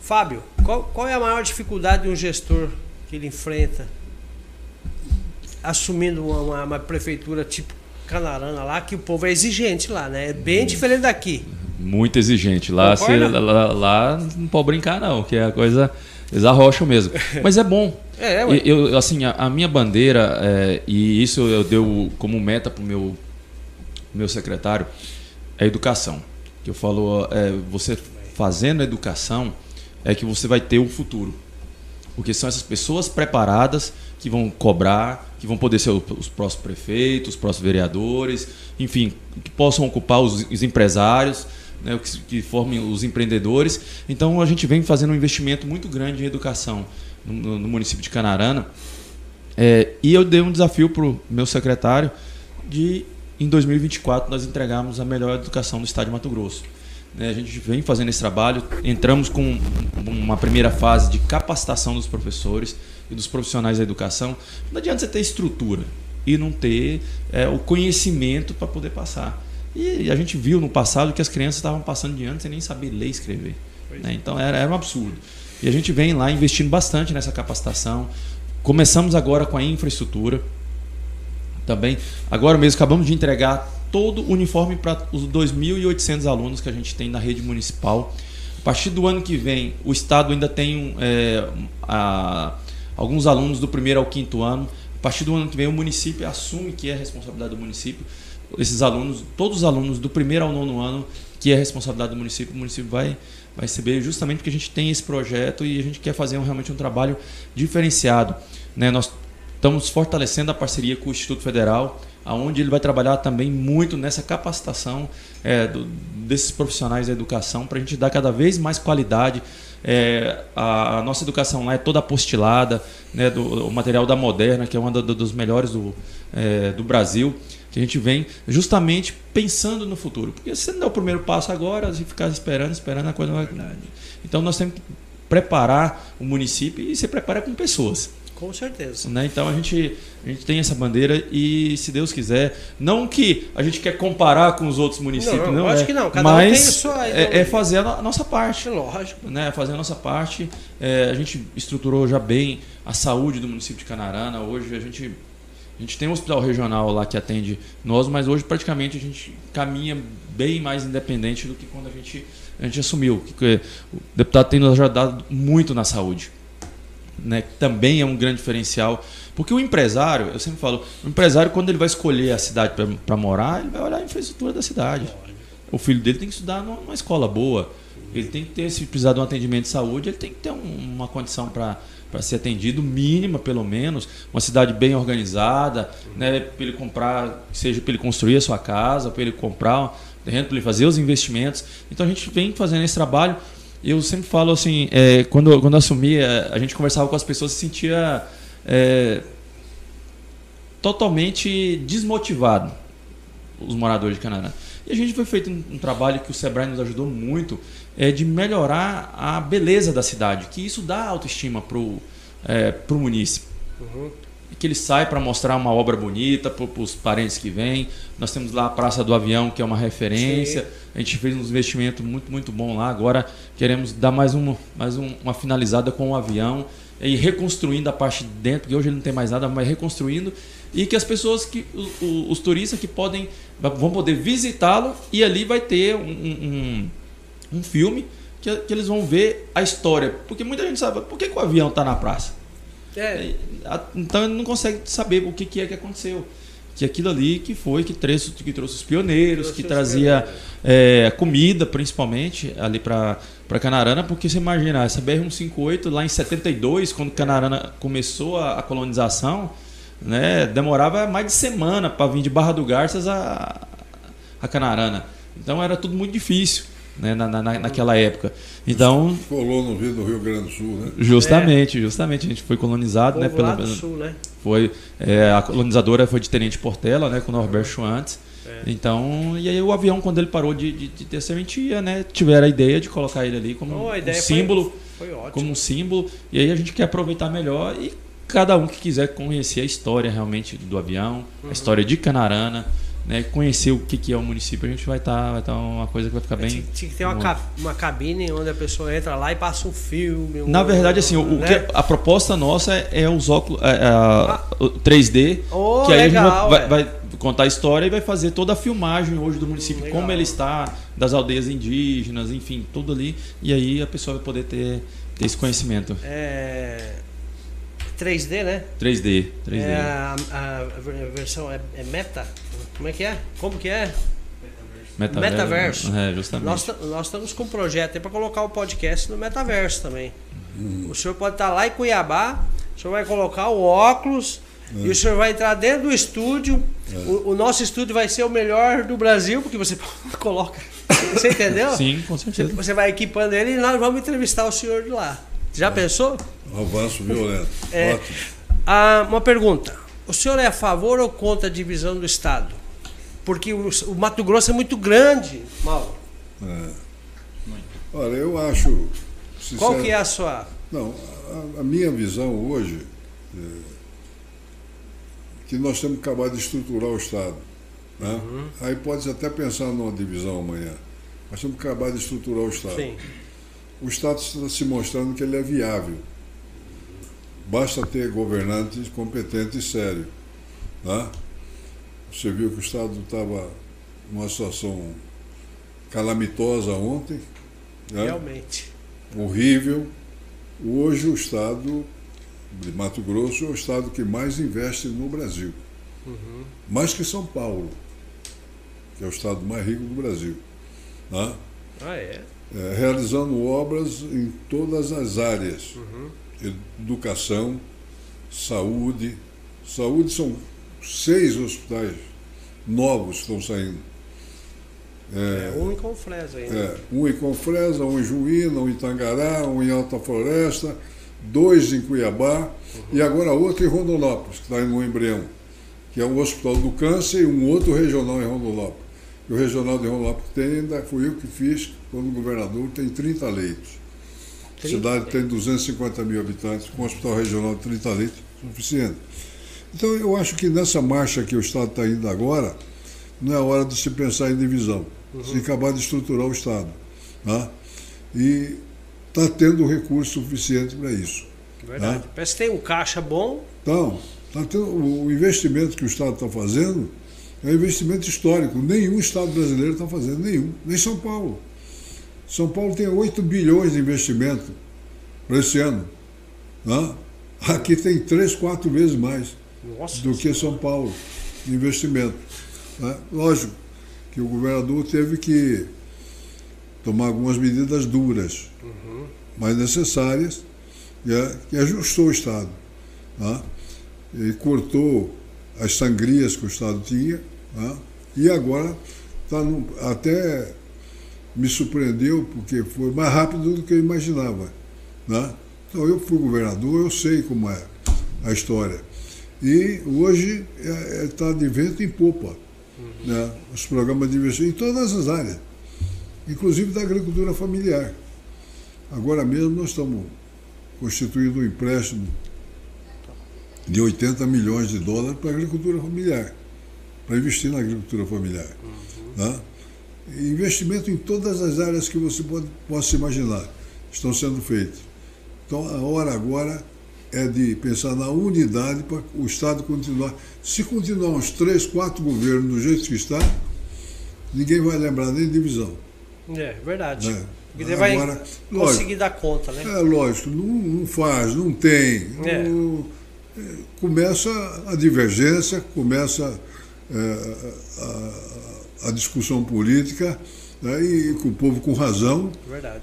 Speaker 1: Fábio, qual, qual é a maior dificuldade de um gestor que ele enfrenta assumindo uma, uma, uma prefeitura tipo Canarana lá, que o povo é exigente lá, né? É bem uhum. diferente daqui.
Speaker 3: Muito exigente. Lá, você, lá, lá, não pode brincar, não, que é a coisa eles arrocham mesmo. Mas é bom. É, é eu, assim, a, a minha bandeira, é, e isso eu deu como meta para o meu, meu secretário, é a educação. Que eu falo, é, você fazendo educação é que você vai ter o futuro. Porque são essas pessoas preparadas que vão cobrar, que vão poder ser os próximos prefeitos, os próximos vereadores, enfim, que possam ocupar os, os empresários né, que, que formem os empreendedores. Então a gente vem fazendo um investimento muito grande em educação no, no município de Canarana. É, e eu dei um desafio para o meu secretário de, em 2024, nós entregarmos a melhor educação do estado de Mato Grosso. Né, a gente vem fazendo esse trabalho, entramos com uma primeira fase de capacitação dos professores e dos profissionais da educação. Não adianta você ter estrutura e não ter é, o conhecimento para poder passar. E a gente viu no passado que as crianças estavam passando de ano sem nem saber ler e escrever. Né? Então era, era um absurdo. E a gente vem lá investindo bastante nessa capacitação. Começamos agora com a infraestrutura. Também. Agora mesmo acabamos de entregar todo uniforme para os 2.800 alunos que a gente tem na rede municipal. A partir do ano que vem, o Estado ainda tem é, a, alguns alunos do primeiro ao quinto ano. A partir do ano que vem, o município assume que é responsabilidade do município esses alunos, todos os alunos do primeiro ao nono ano, que é responsabilidade do município, o município vai, vai receber justamente porque a gente tem esse projeto e a gente quer fazer um, realmente um trabalho diferenciado. Né? Nós estamos fortalecendo a parceria com o Instituto Federal, aonde ele vai trabalhar também muito nessa capacitação é, do, desses profissionais da educação para a gente dar cada vez mais qualidade. É, a, a, nossa educação lá é toda apostilada, né, do, o material da Moderna, que é um dos melhores do, é, do Brasil que a gente vem justamente pensando no futuro. Porque se não der o primeiro passo agora, se ficar esperando, esperando, a coisa não vai. Então nós temos que preparar o município e se prepara com pessoas.
Speaker 1: Com certeza.
Speaker 3: Né? Então a gente, a gente tem essa bandeira e, se Deus quiser, não que a gente quer comparar com os outros municípios, não, não
Speaker 1: acho
Speaker 3: é,
Speaker 1: que não. Cada
Speaker 3: mas
Speaker 1: um tem sua
Speaker 3: é, é, fazer a nossa parte.
Speaker 1: Lógico.
Speaker 3: Né? Fazer a nossa parte. É, a gente estruturou já bem a saúde do município de Canarana. Hoje a gente a gente tem um hospital regional lá que atende nós, mas hoje praticamente a gente caminha bem mais independente do que quando a gente, a gente assumiu. O deputado tem nos ajudado muito na saúde. Né, também é um grande diferencial. Porque o empresário, eu sempre falo, o empresário, quando ele vai escolher a cidade para morar, ele vai olhar a infraestrutura da cidade. O filho dele tem que estudar numa escola boa. Ele tem que ter, se precisar de um atendimento de saúde, ele tem que ter um, uma condição para para ser atendido, mínima pelo menos, uma cidade bem organizada, né, para ele comprar, seja para ele construir a sua casa, para ele comprar terreno, para ele fazer os investimentos. Então a gente vem fazendo esse trabalho. Eu sempre falo assim, é, quando, quando eu é, a gente conversava com as pessoas se sentia é, totalmente desmotivado, os moradores de Canadá. E a gente foi feito um, um trabalho que o Sebrae nos ajudou muito, é, de melhorar a beleza da cidade, que isso dá autoestima para o é. Uhum. Que ele sai para mostrar uma obra bonita para os parentes que vêm. Nós temos lá a Praça do Avião, que é uma referência. Sim. A gente fez um investimento muito, muito bom lá. Agora queremos dar mais, um, mais um, uma finalizada com o avião e reconstruindo a parte de dentro, porque hoje ele não tem mais nada, mas reconstruindo. E que as pessoas, que os, os turistas que podem, vão poder visitá-lo e ali vai ter um, um, um filme que, que, eles vão ver a história. Porque muita gente sabe, por que, que o avião está na praça? É. Então ele não consegue saber o que, que é que aconteceu. Que aquilo ali que foi que trouxe, que trouxe os pioneiros, trouxe que trazia é, comida, principalmente, ali para Canarana, porque você imagina, essa BR-158, lá em 72, quando Canarana começou a, a colonização, né, demorava mais de semana para vir de Barra do Garças a, a Canarana. Então era tudo muito difícil né, na, na, naquela época. Então.
Speaker 2: Colou no Rio do Rio Grande do Sul, né?
Speaker 3: Justamente, é. justamente. A gente foi colonizado, né? Pela,
Speaker 1: do Sul, né?
Speaker 3: Foi, é, a colonizadora foi de Tenente Portela, né? Com o Norberto Schwantz. É. Então, e aí o avião, quando ele parou de, de, de ter serventia, né? Tiveram a ideia de colocar ele ali como oh, um símbolo. Foi, foi como um símbolo. E aí a gente quer aproveitar melhor e cada um que quiser conhecer a história realmente do avião, uhum. a história de Canarana né, conhecer o que, que é o município, a gente vai estar tá, vai tá uma coisa que vai ficar bem. Tinha,
Speaker 1: tinha que ter uma, uma cabine onde a pessoa entra lá e passa um filme. Um,
Speaker 3: Na verdade, assim, o, né? que a proposta nossa é, é os óculos é, é, ah. 3D,
Speaker 1: oh,
Speaker 3: que aí
Speaker 1: legal,
Speaker 3: a gente vai, vai, contar a história e vai fazer toda a filmagem hoje do município, hum, como ele está, das aldeias indígenas, enfim, tudo ali. E aí a pessoa vai poder ter, ter esse conhecimento.
Speaker 1: É 3D, né?
Speaker 3: 3D. 3D.
Speaker 1: É, a, a, versão é, é, meta? Como é que é? Como que é?
Speaker 3: Metaverso.
Speaker 1: Metaverso.
Speaker 3: É, justamente.
Speaker 1: Nós, nós estamos com um projeto para colocar o podcast no metaverso também. Hum. O senhor pode estar lá em Cuiabá, o senhor vai colocar o óculos é. e o senhor vai entrar dentro do estúdio. É. O, o, nosso estúdio vai ser o melhor do Brasil, porque você coloca. Você entendeu?
Speaker 3: Sim, com certeza.
Speaker 1: Você vai equipando ele e nós vamos entrevistar o senhor de lá. Já é. pensou?
Speaker 2: Um avanço violento.
Speaker 1: É. Ah, uma pergunta. O senhor é a favor ou contra a divisão do Estado? Porque o, o Mato Grosso é muito grande, Mauro. É.
Speaker 2: Olha, eu acho.
Speaker 1: Sincero, Qual que é a sua.
Speaker 2: Não, a, a minha visão hoje é que nós temos que acabar de estruturar o Estado. Né? Uhum. Aí pode até pensar numa divisão amanhã. Mas temos que acabar de estruturar o Estado. Sim o Estado está se mostrando que ele é viável. Basta ter governantes competentes e sérios. Né? Você viu que o Estado estava numa situação calamitosa ontem.
Speaker 1: Né? Realmente.
Speaker 2: Horrível. Hoje o Estado de Mato Grosso é o Estado que mais investe no Brasil. Uhum. Mais que São Paulo, que é o Estado mais rico do Brasil. Né?
Speaker 1: Ah, é?
Speaker 2: É, realizando obras em todas as áreas: uhum. educação, saúde. Saúde são seis hospitais novos que estão saindo.
Speaker 1: É, é, um em Confresa ainda. É,
Speaker 2: um em Confresa, um em Juína, um em Tangará, um em Alta Floresta, dois em Cuiabá uhum. e agora outro em Rondonópolis, que está no embrião, que é o Hospital do Câncer e um outro regional em Rondonópolis. E o regional de Rondonópolis tem, ainda fui eu que fiz, quando governador, tem 30 leitos. A cidade tem 250 mil habitantes, com um hospital regional de 30 leitos, suficiente. Então eu acho que nessa marcha que o Estado está indo agora, não é hora de se pensar em divisão, uhum. se acabar de estruturar o Estado. Né? E está tendo recurso suficiente para isso.
Speaker 1: Verdade. Né? Parece que tem um caixa bom.
Speaker 2: Então, tá tendo, o investimento que o Estado está fazendo é um investimento histórico. Nenhum Estado brasileiro está fazendo, nenhum. Nem São Paulo. São Paulo tem 8 bilhões de investimento para esse ano. Né? Aqui tem 3, 4 vezes mais Nossa do que São Paulo de investimento. Né? Lógico que o governador teve que tomar algumas medidas duras, uhum. mas necessárias, é, que ajustou o Estado. Né? E cortou as sangrias que o Estado tinha, né? e agora tá no, até me surpreendeu, porque foi mais rápido do que eu imaginava. Né? Então eu fui governador, eu sei como é a história. E hoje está é, é, tá de vento em popa. Uhum. Né? Os programas de investimento em todas as áreas, inclusive da agricultura familiar. Agora mesmo nós estamos constituindo um empréstimo de 80 milhões de dólares para a agricultura familiar, para investir na agricultura familiar. Uhum. Né? Investimento em todas as áreas que você pode, possa imaginar estão sendo feitos. Então, a hora agora é de pensar na unidade para o Estado continuar. Se continuar uns três, quatro governos do jeito que está, ninguém vai lembrar nem de divisão.
Speaker 1: É, verdade. Né? Porque Agora, vai conseguir lógico, dar conta, né?
Speaker 2: É lógico, não, não faz, não tem. É. Não, começa a divergência, começa é, a, a, discussão política, né, e com o povo com razão.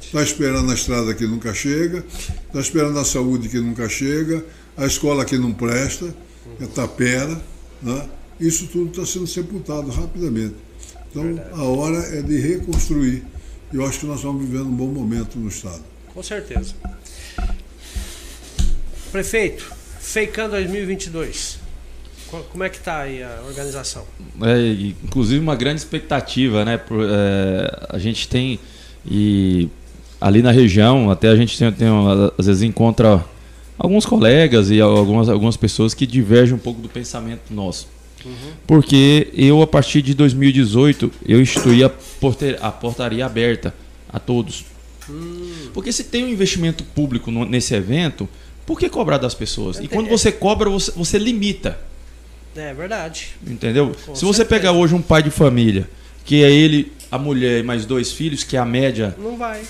Speaker 2: Está esperando a estrada que nunca chega, está esperando a saúde que nunca chega, a escola que não presta, é tapera. Né? Isso tudo está sendo sepultado rapidamente. Então, Verdade. a hora é de reconstruir eu acho que nós estamos vivendo um bom momento no Estado.
Speaker 1: Com certeza. Prefeito, FEICAN 2022. Como é que está aí a organização?
Speaker 3: É, inclusive uma grande expectativa, né? Por, é, a gente tem e ali na região, até a gente tem, tem às vezes encontra alguns colegas e algumas, algumas pessoas que divergem um pouco do pensamento nosso. Uhum. Porque eu, a partir de 2018, eu instituí a, porter, a portaria aberta a todos. Uhum. Porque se tem um investimento público no, nesse evento, por que cobrar das pessoas? E quando você cobra, você, você limita.
Speaker 1: É verdade.
Speaker 3: Entendeu? Com se certeza. você pegar hoje um pai de família, que é ele, a mulher e mais dois filhos, que é a média.
Speaker 1: Não vai.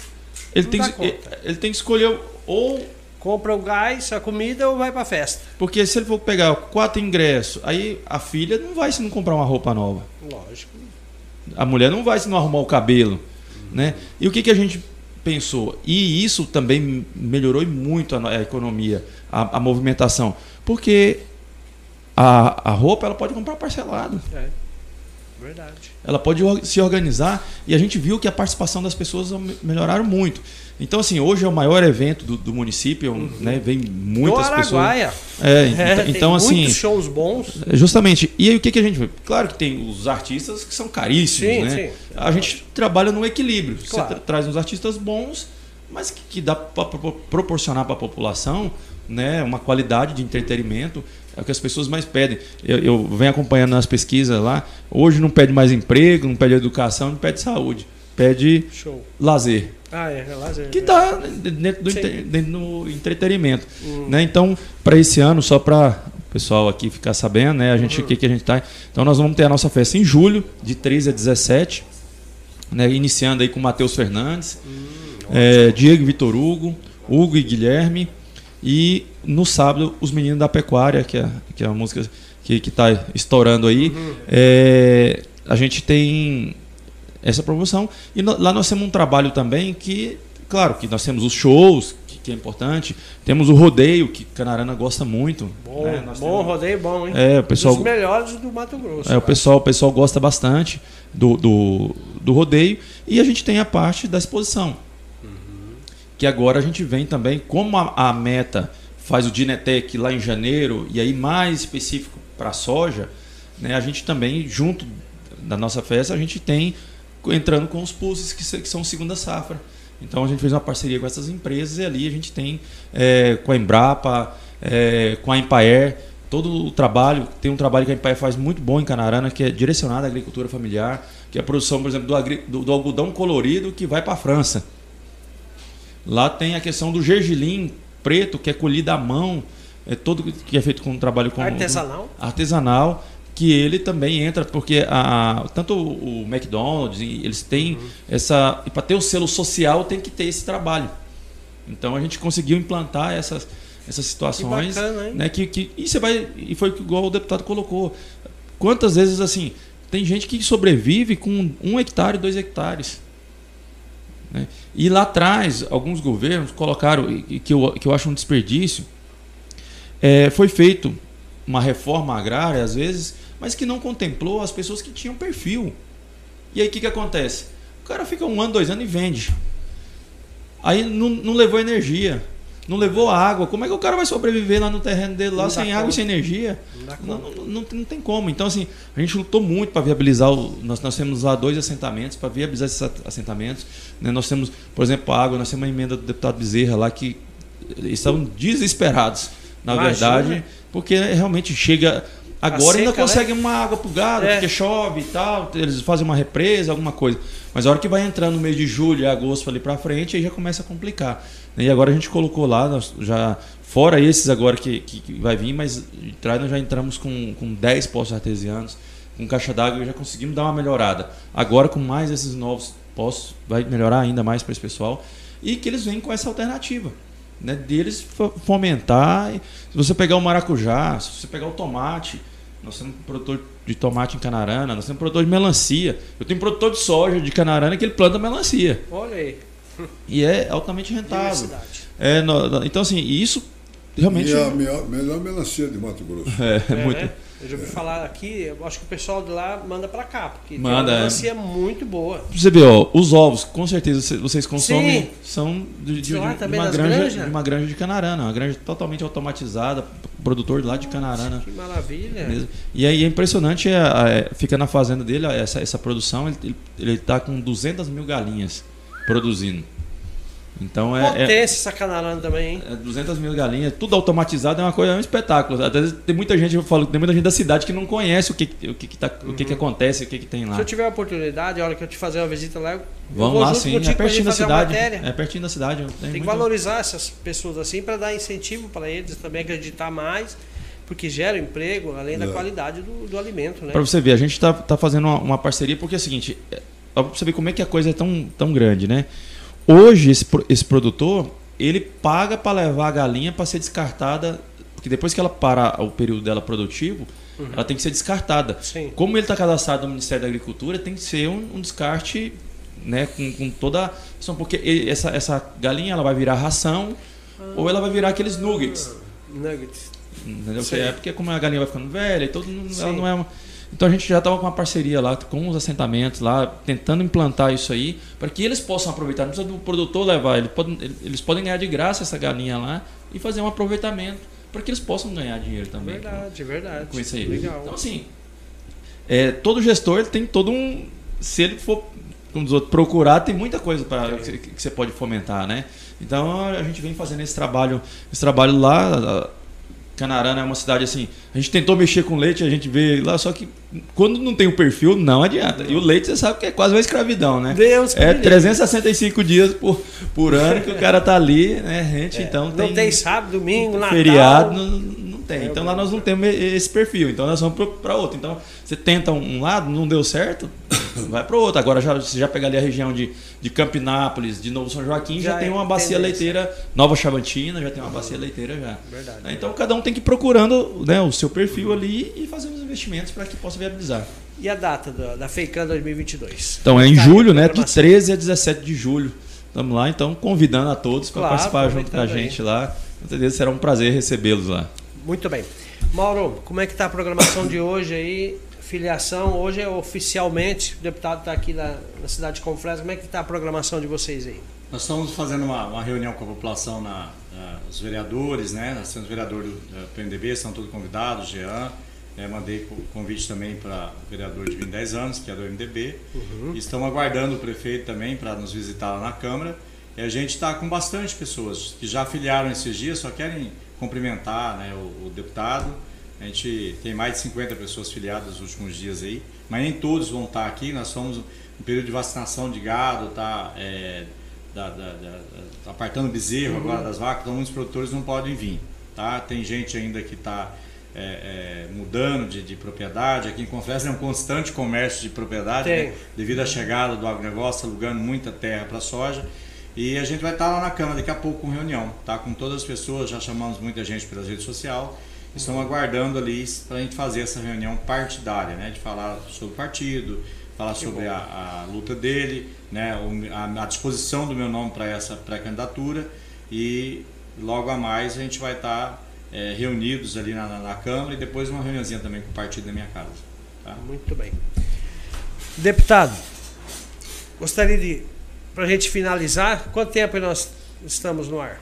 Speaker 3: Ele, Não tem, ele, ele tem que escolher ou
Speaker 1: compra o gás, a comida ou vai para festa.
Speaker 3: Porque se ele for pegar quatro ingressos, aí a filha não vai se não comprar uma roupa nova.
Speaker 1: Lógico.
Speaker 3: A mulher não vai se não arrumar o cabelo, né? E o que, que a gente pensou? E isso também melhorou muito a, a economia, a, a, movimentação, porque a, a roupa ela pode comprar parcelado.
Speaker 1: É. Verdade.
Speaker 3: Ela pode se organizar e a gente viu que a participação das pessoas melhoraram muito. Então, assim, hoje é o maior evento do, do município, uhum. né? Vem muitas do Araguaia. pessoas. É, é então, assim. Muitos
Speaker 1: shows bons.
Speaker 3: É, justamente. E aí o que, que a gente vê? Claro que tem os artistas que são caríssimos, sim, né? Sim. A gente trabalha no equilíbrio. Claro. Você tra traz uns artistas bons, mas que, que dá para proporcionar para a população né, uma qualidade de entretenimento. É o que as pessoas mais pedem. Eu, eu venho acompanhando nas pesquisas lá. Hoje não pede mais emprego, não pede educação, não pede saúde. Pede Show. lazer.
Speaker 1: Ah, é, é lazer.
Speaker 3: Que está dentro do entre, dentro do entretenimento. Né? Então, para esse ano, só para o pessoal aqui ficar sabendo, né? A gente, uhum. que, que a gente está. Então, nós vamos ter a nossa festa em julho, de 13 a 17. Né? Iniciando aí com Matheus Fernandes, hum, é, Diego Vitor Hugo, Hugo e Guilherme. E no sábado, os meninos da pecuária, que é, que é a música que está estourando aí. Uhum. É, a gente tem essa promoção. E no, lá nós temos um trabalho também que, claro, que nós temos os shows, que, que é importante. Temos o rodeio, que Canarana gosta muito.
Speaker 1: Bom, né? bom temos, rodeio bom, hein?
Speaker 3: É, o pessoal,
Speaker 1: Dos melhores do Mato Grosso.
Speaker 3: É, o pessoal, o pessoal gosta bastante do, do, do rodeio. E a gente tem a parte da exposição. Que agora a gente vem também, como a, a meta faz o Dinetec lá em janeiro, e aí mais específico para a soja, né, a gente também, junto da nossa festa, a gente tem entrando com os pulses que, que são segunda safra. Então a gente fez uma parceria com essas empresas e ali a gente tem é, com a Embrapa, é, com a Empaer, todo o trabalho, tem um trabalho que a Empaer faz muito bom em Canarana, que é direcionado à agricultura familiar, que é a produção, por exemplo, do, do, do algodão colorido que vai para a França. Lá tem a questão do gergelim preto, que é colhido à mão, é todo que é feito com um trabalho com
Speaker 1: artesanal.
Speaker 3: artesanal que ele também entra, porque a, tanto o McDonald's, eles têm uhum. essa. E para ter o selo social tem que ter esse trabalho. Então a gente conseguiu implantar essas, essas situações.
Speaker 1: Que bacana?
Speaker 3: Né, que, que, e você vai. E foi igual o deputado colocou. Quantas vezes assim, tem gente que sobrevive com um hectare, dois hectares. Né? E lá atrás, alguns governos colocaram, que eu, que eu acho um desperdício, é, foi feito uma reforma agrária, às vezes, mas que não contemplou as pessoas que tinham perfil. E aí o que, que acontece? O cara fica um ano, dois anos e vende. Aí não, não levou energia, não levou água. Como é que o cara vai sobreviver lá no terreno dele, lá sem água conta. e sem energia? Não, não, não, não, não tem como. Então, assim, a gente lutou muito para viabilizar. O, nós, nós temos lá dois assentamentos, para viabilizar esses assentamentos. Né? Nós temos, por exemplo, a água, nós temos uma emenda do deputado Bezerra lá que estão desesperados na Imagina. verdade, porque realmente chega. Agora seca, ainda consegue né? uma água pro gado, é. porque chove e tal, eles fazem uma represa, alguma coisa. Mas a hora que vai entrando no mês de julho, agosto ali para frente, aí já começa a complicar. E agora a gente colocou lá, já fora esses agora que, que, vai vir, mas de trás nós já entramos com, com 10 poços artesianos, com caixa d'água e já conseguimos dar uma melhorada. Agora com mais esses novos poços, vai melhorar ainda mais para esse pessoal. E que eles vêm com essa alternativa né, deles fomentar. Se você pegar o maracujá, se você pegar o tomate, nós temos um produtor de tomate em Canarana, nós temos um produtor de melancia. Eu tenho um produtor de soja de Canarana que ele planta melancia.
Speaker 1: Olha aí.
Speaker 3: E é altamente rentável. É, no, então, assim, isso realmente. E
Speaker 2: a melhor, melhor melancia de Mato Grosso.
Speaker 3: É, é muito. Né?
Speaker 1: Eu já ouvi falar aqui, eu acho que o pessoal de lá manda para cá, porque
Speaker 3: manda,
Speaker 1: tem uma melancia é. muito boa.
Speaker 3: Você vê, ó, os ovos, com certeza vocês consomem, Sim. são de, de, de, lá, de uma granja, de uma granja de Canarana, uma granja totalmente automatizada, produtor lá de Canarana.
Speaker 1: Que maravilha. Mesmo.
Speaker 3: E aí é impressionante, é, é, fica na fazenda dele, essa, essa produção, ele, ele tá com 200 mil galinhas produzindo. Então é.
Speaker 1: Potência é, essa canarana também, hein?
Speaker 3: É 200 mil galinhas, tudo automatizado, é uma coisa, é um espetáculo. Às vezes tem muita gente, eu falo, tem muita gente da cidade que não conhece o que, o que, que, tá, uhum. o que, que uhum. acontece, o que, que tem lá.
Speaker 1: Se eu tiver a oportunidade, a hora que eu te fazer uma visita lá,
Speaker 3: Vamos lá, sim. É pertinho da cidade. É pertinho da cidade.
Speaker 1: Tem, tem que valorizar essas pessoas assim para dar incentivo para eles também acreditar mais porque gera emprego, além da é. qualidade do, do alimento. Né?
Speaker 3: Para você ver, a gente está tá fazendo uma, uma, parceria, porque é o seguinte, para você ver como é que a coisa é tão, tão grande, né? Hoje, esse, esse produtor, ele paga para levar a galinha para ser descartada, porque depois que ela para o período dela produtivo, uhum. ela tem que ser descartada.
Speaker 1: Sim.
Speaker 3: Como ele está cadastrado no Ministério da Agricultura, tem que ser um, um descarte né, com, com toda. Porque essa, essa galinha ela vai virar ração ah. ou ela vai virar aqueles nuggets.
Speaker 1: Nuggets.
Speaker 3: Entendeu? É porque como a galinha vai ficando velha e tudo, ela não é uma. Então a gente já estava com uma parceria lá com os assentamentos lá, tentando implantar isso aí, para que eles possam aproveitar. Não precisa do produtor levar, eles podem, eles podem ganhar de graça essa galinha lá e fazer um aproveitamento, para que eles possam ganhar dinheiro também.
Speaker 1: Verdade, com, verdade.
Speaker 3: Com isso aí. Legal. Então, assim, é, todo gestor ele tem todo um. Se ele for como os outros, procurar, tem muita coisa para que, que você pode fomentar, né? Então a gente vem fazendo esse trabalho, esse trabalho lá Canarana é uma cidade assim. A gente tentou mexer com leite, a gente vê lá, só que quando não tem o perfil, não adianta. E o leite, você sabe que é quase uma escravidão, né?
Speaker 1: Deus
Speaker 3: é 365 dias por, por ano que o cara tá ali, né? Gente, é. então
Speaker 1: tem. Não tem sábado, domingo, Natal.
Speaker 3: Feriado, não, não tem. É, então lá nós não temos esse perfil. Então nós vamos para outro. Então você tenta um lado, não deu certo, vai para outro. Agora já, você já pega ali a região de, de Campinápolis, de Novo São Joaquim, já, já tem uma bacia leiteira, Nova Chavantina, já tem uma bacia leiteira já.
Speaker 1: Verdade,
Speaker 3: então verdade. cada um tem que ir procurando né, o seu perfil ali e fazendo os investimentos para que possa viabilizar.
Speaker 1: E a data da, da FEICAN 2022?
Speaker 3: Então é em tá julho, né? De 13 a 17 de julho. Estamos lá, então convidando a todos para claro, participar junto com a gente aí. lá. Com certeza será um prazer recebê-los lá.
Speaker 1: Muito bem. Mauro, como é que está a programação de hoje aí? Filiação, hoje é oficialmente, o deputado está aqui na, na, cidade de Confresa, como é que está a programação de vocês aí?
Speaker 4: Nós estamos fazendo uma, uma reunião com a população, na, na, os vereadores, né? Nós temos vereador do PNDB, estão todos convidados, Jean, é, mandei convite também para o vereador de 2010 anos, que é do MDB. Uhum. Estamos aguardando o prefeito também para nos visitar lá na Câmara. E a gente está com bastante pessoas que já afiliaram esses dias, só querem cumprimentar né, o, o, deputado. A gente tem mais de 50 pessoas filiadas nos últimos dias aí, mas nem todos vão estar aqui. Nós somos no período de vacinação de gado, tá, é, da, da, da, apartando bezerro uhum. agora das vacas, então muitos produtores não podem vir. Tá? Tem gente ainda que está é, é, mudando de, de, propriedade. Aqui em Confresa é um constante comércio de propriedade, né? devido à chegada do agronegócio, alugando muita terra para soja. E a gente vai estar lá na Câmara daqui a pouco com reunião, tá? Com todas as pessoas, já chamamos muita gente pelas redes sociais. Estamos aguardando ali para a gente fazer essa reunião partidária, né? De falar sobre o partido, falar que sobre a, a, luta dele, né? A, a disposição do meu nome para essa pré-candidatura e logo a mais a gente vai estar é, reunidos ali na, na, na, Câmara e depois uma reuniãozinha também com o partido da minha casa. Tá?
Speaker 1: Muito bem. Deputado, gostaria de para a gente finalizar, quanto tempo nós estamos no ar?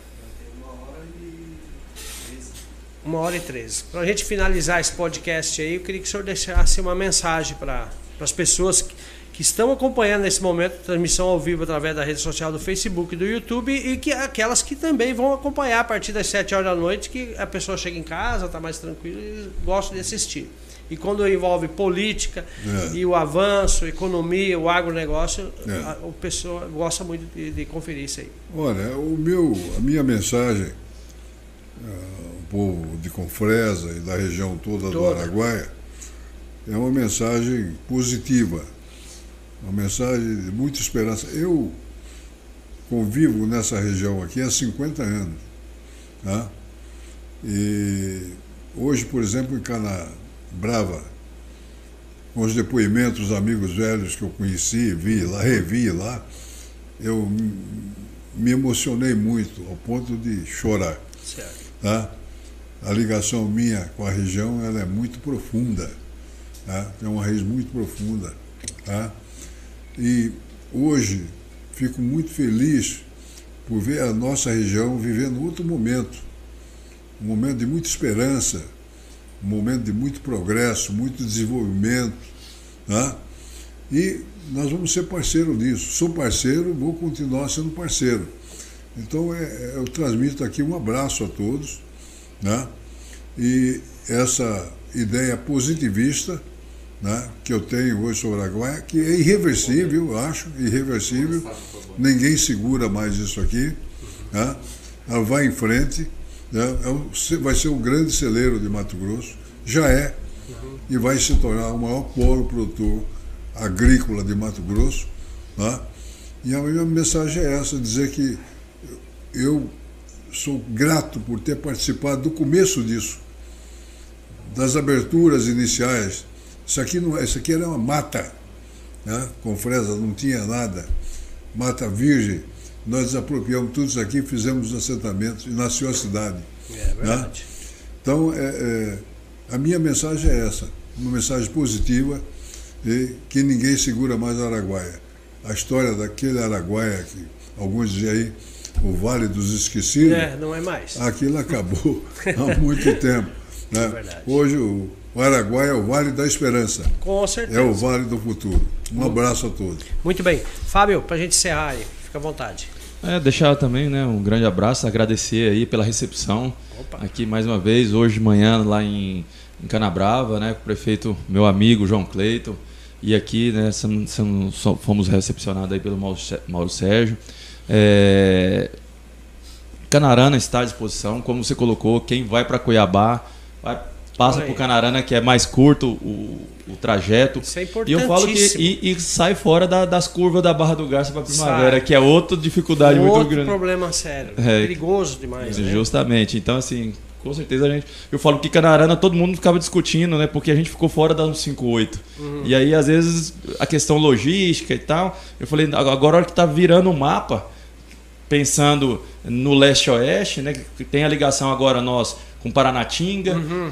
Speaker 1: Uma hora e treze. Para a gente finalizar esse podcast aí, eu queria que o senhor deixasse uma mensagem para as pessoas que, que estão acompanhando nesse momento a transmissão ao vivo através da rede social do Facebook e do YouTube e que aquelas que também vão acompanhar a partir das 7 horas da noite, que a pessoa chega em casa, está mais tranquila e gosta de assistir. E quando envolve política é. e o avanço, economia, o agronegócio, é. a, a pessoa gosta muito de, de, conferir isso aí.
Speaker 2: Olha, o meu, a minha mensagem, uh, povo de Confresa e da região toda, toda. do Araguaia, é uma mensagem positiva, uma mensagem de muita esperança. Eu convivo nessa região aqui há 50 anos. Tá? E hoje, por exemplo, em Cana brava com os depoimentos dos amigos velhos que eu conheci, vi lá, revi lá, eu me emocionei muito, ao ponto de chorar. Certo. Tá? A ligação minha com a região ela é muito profunda. Tá? Tem uma raiz muito profunda. Tá? E hoje fico muito feliz por ver a nossa região vivendo outro momento, um momento de muita esperança, um momento de muito progresso, muito desenvolvimento. Né? E nós vamos ser parceiro nisso. Sou parceiro, vou continuar sendo parceiro. Então é, é, eu transmito aqui um abraço a todos. Né? E essa ideia positivista né, que eu tenho hoje sobre a Guaia, que é irreversível, eu acho, irreversível. Ninguém segura mais isso aqui. Né? Ela vai em frente é, é vai ser o grande celeiro de Mato Grosso, já é, e vai se tornar o maior polo produtor agrícola de Mato Grosso. Tá? E a minha mensagem é essa, dizer que eu sou grato por ter participado do começo disso, das aberturas iniciais. Isso aqui, não, é, isso aqui era uma mata, né? com fresa, não tinha nada, mata virgem nós desapropriamos tudo isso aqui, fizemos os assentamentos e nasceu a cidade. É né? verdade. Né? Então, é, é, a minha mensagem é essa, uma mensagem positiva e que ninguém segura mais a Araguaia. A história daquele Araguaia que alguns dizem aí, o Vale dos Esquecidos.
Speaker 1: É, não é mais.
Speaker 2: Aquilo acabou há muito tempo. Né? É verdade. Hoje o, o Araguaia é o Vale da Esperança.
Speaker 1: Com certeza.
Speaker 2: É o Vale do Futuro. Um abraço a todos.
Speaker 1: Muito bem. Fábio, para a gente encerrar aí. Fica à vontade.
Speaker 3: É, deixar também né, um grande abraço, agradecer aí pela recepção Opa. aqui mais uma vez, hoje de manhã lá em, em Canabrava, né, com o prefeito, meu amigo João Cleito, e aqui né, fomos recepcionados aí pelo Mauro Sérgio. É, Canarana está à disposição, como você colocou, quem vai para Cuiabá vai passa por Canarana, que é mais curto o, o trajeto.
Speaker 1: Isso é importante.
Speaker 3: E eu falo que e, e sai fora da, das curvas da Barra do Garça para Primavera, sai. que é outra dificuldade
Speaker 1: Outro
Speaker 3: muito grande.
Speaker 1: Outro problema sério. É, perigoso demais.
Speaker 3: Né? Justamente. Então, assim, com certeza a gente. Eu falo que Canarana todo mundo ficava discutindo, né? Porque a gente ficou fora da 158. Uhum. E aí, às vezes, a questão logística e tal. Eu falei, agora a hora que tá virando o mapa, pensando no leste-oeste, né? Que tem a ligação agora nós com Paranatinga. Uhum.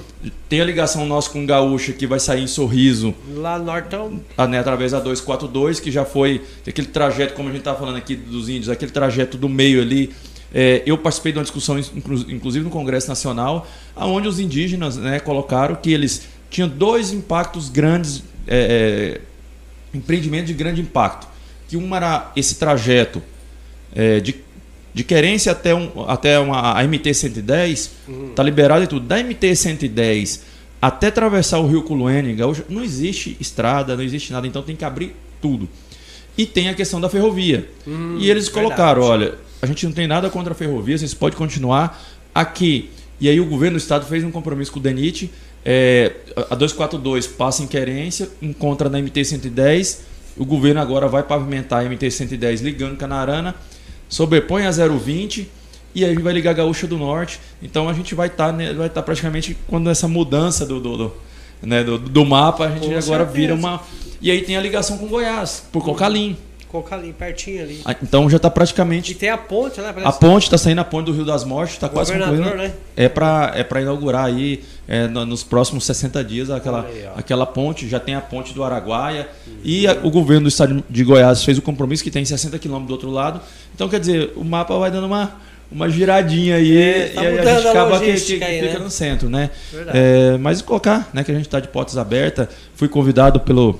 Speaker 3: Tem a ligação nossa com Gaúcha que vai sair em Sorriso.
Speaker 1: Lá no Nortão.
Speaker 3: Né, através da 242, que já foi aquele trajeto, como a gente estava falando aqui dos índios, aquele trajeto do meio ali. É, eu participei de uma discussão, inclusive no Congresso Nacional, onde os indígenas né, colocaram que eles tinham dois impactos grandes, é, é, empreendimentos de grande impacto. Que um era esse trajeto é, de de querência até, um, até uma, a MT-110, está uhum. Tá liberado e tudo. Da MT-110 até atravessar o rio Culuênica, não existe estrada, não existe nada, então tem que abrir tudo. E tem a questão da ferrovia. Hum, e eles colocaram, verdade. olha, a gente não tem nada contra a ferrovia, vocês podem continuar aqui. E aí o governo do estado fez um compromisso com o DENIT, é, a 242 passa em querência, encontra na MT-110, o governo agora vai pavimentar a MT-110 ligando Canarana, sobrepõe a 0,20 e aí vai ligar a Gaúcha do Norte. Então a gente vai estar tá, né, vai tá praticamente quando essa mudança do, do, do, né, do, do mapa, a gente com agora certeza. vira uma. E aí tem a ligação com Goiás, por Cocalim.
Speaker 1: Cocalim, pertinho ali.
Speaker 3: Ah, então já está praticamente.
Speaker 1: E tem a ponte, né?
Speaker 3: A ponte está saindo a ponte do Rio das Mortes, está quase concluindo. Né? É para é para inaugurar aí é, nos próximos 60 dias aquela, aí, aquela ponte. Já tem a ponte do Araguaia. Uhum. E a, o governo do estado de Goiás fez o compromisso que tem 60 quilômetros do outro lado. Então, quer dizer, o mapa vai dando uma, uma giradinha aí é, tá e a gente acaba que, que, que aí, fica né? no centro, né? É, mas colocar, né, que a gente está de portas abertas. Fui convidado pelo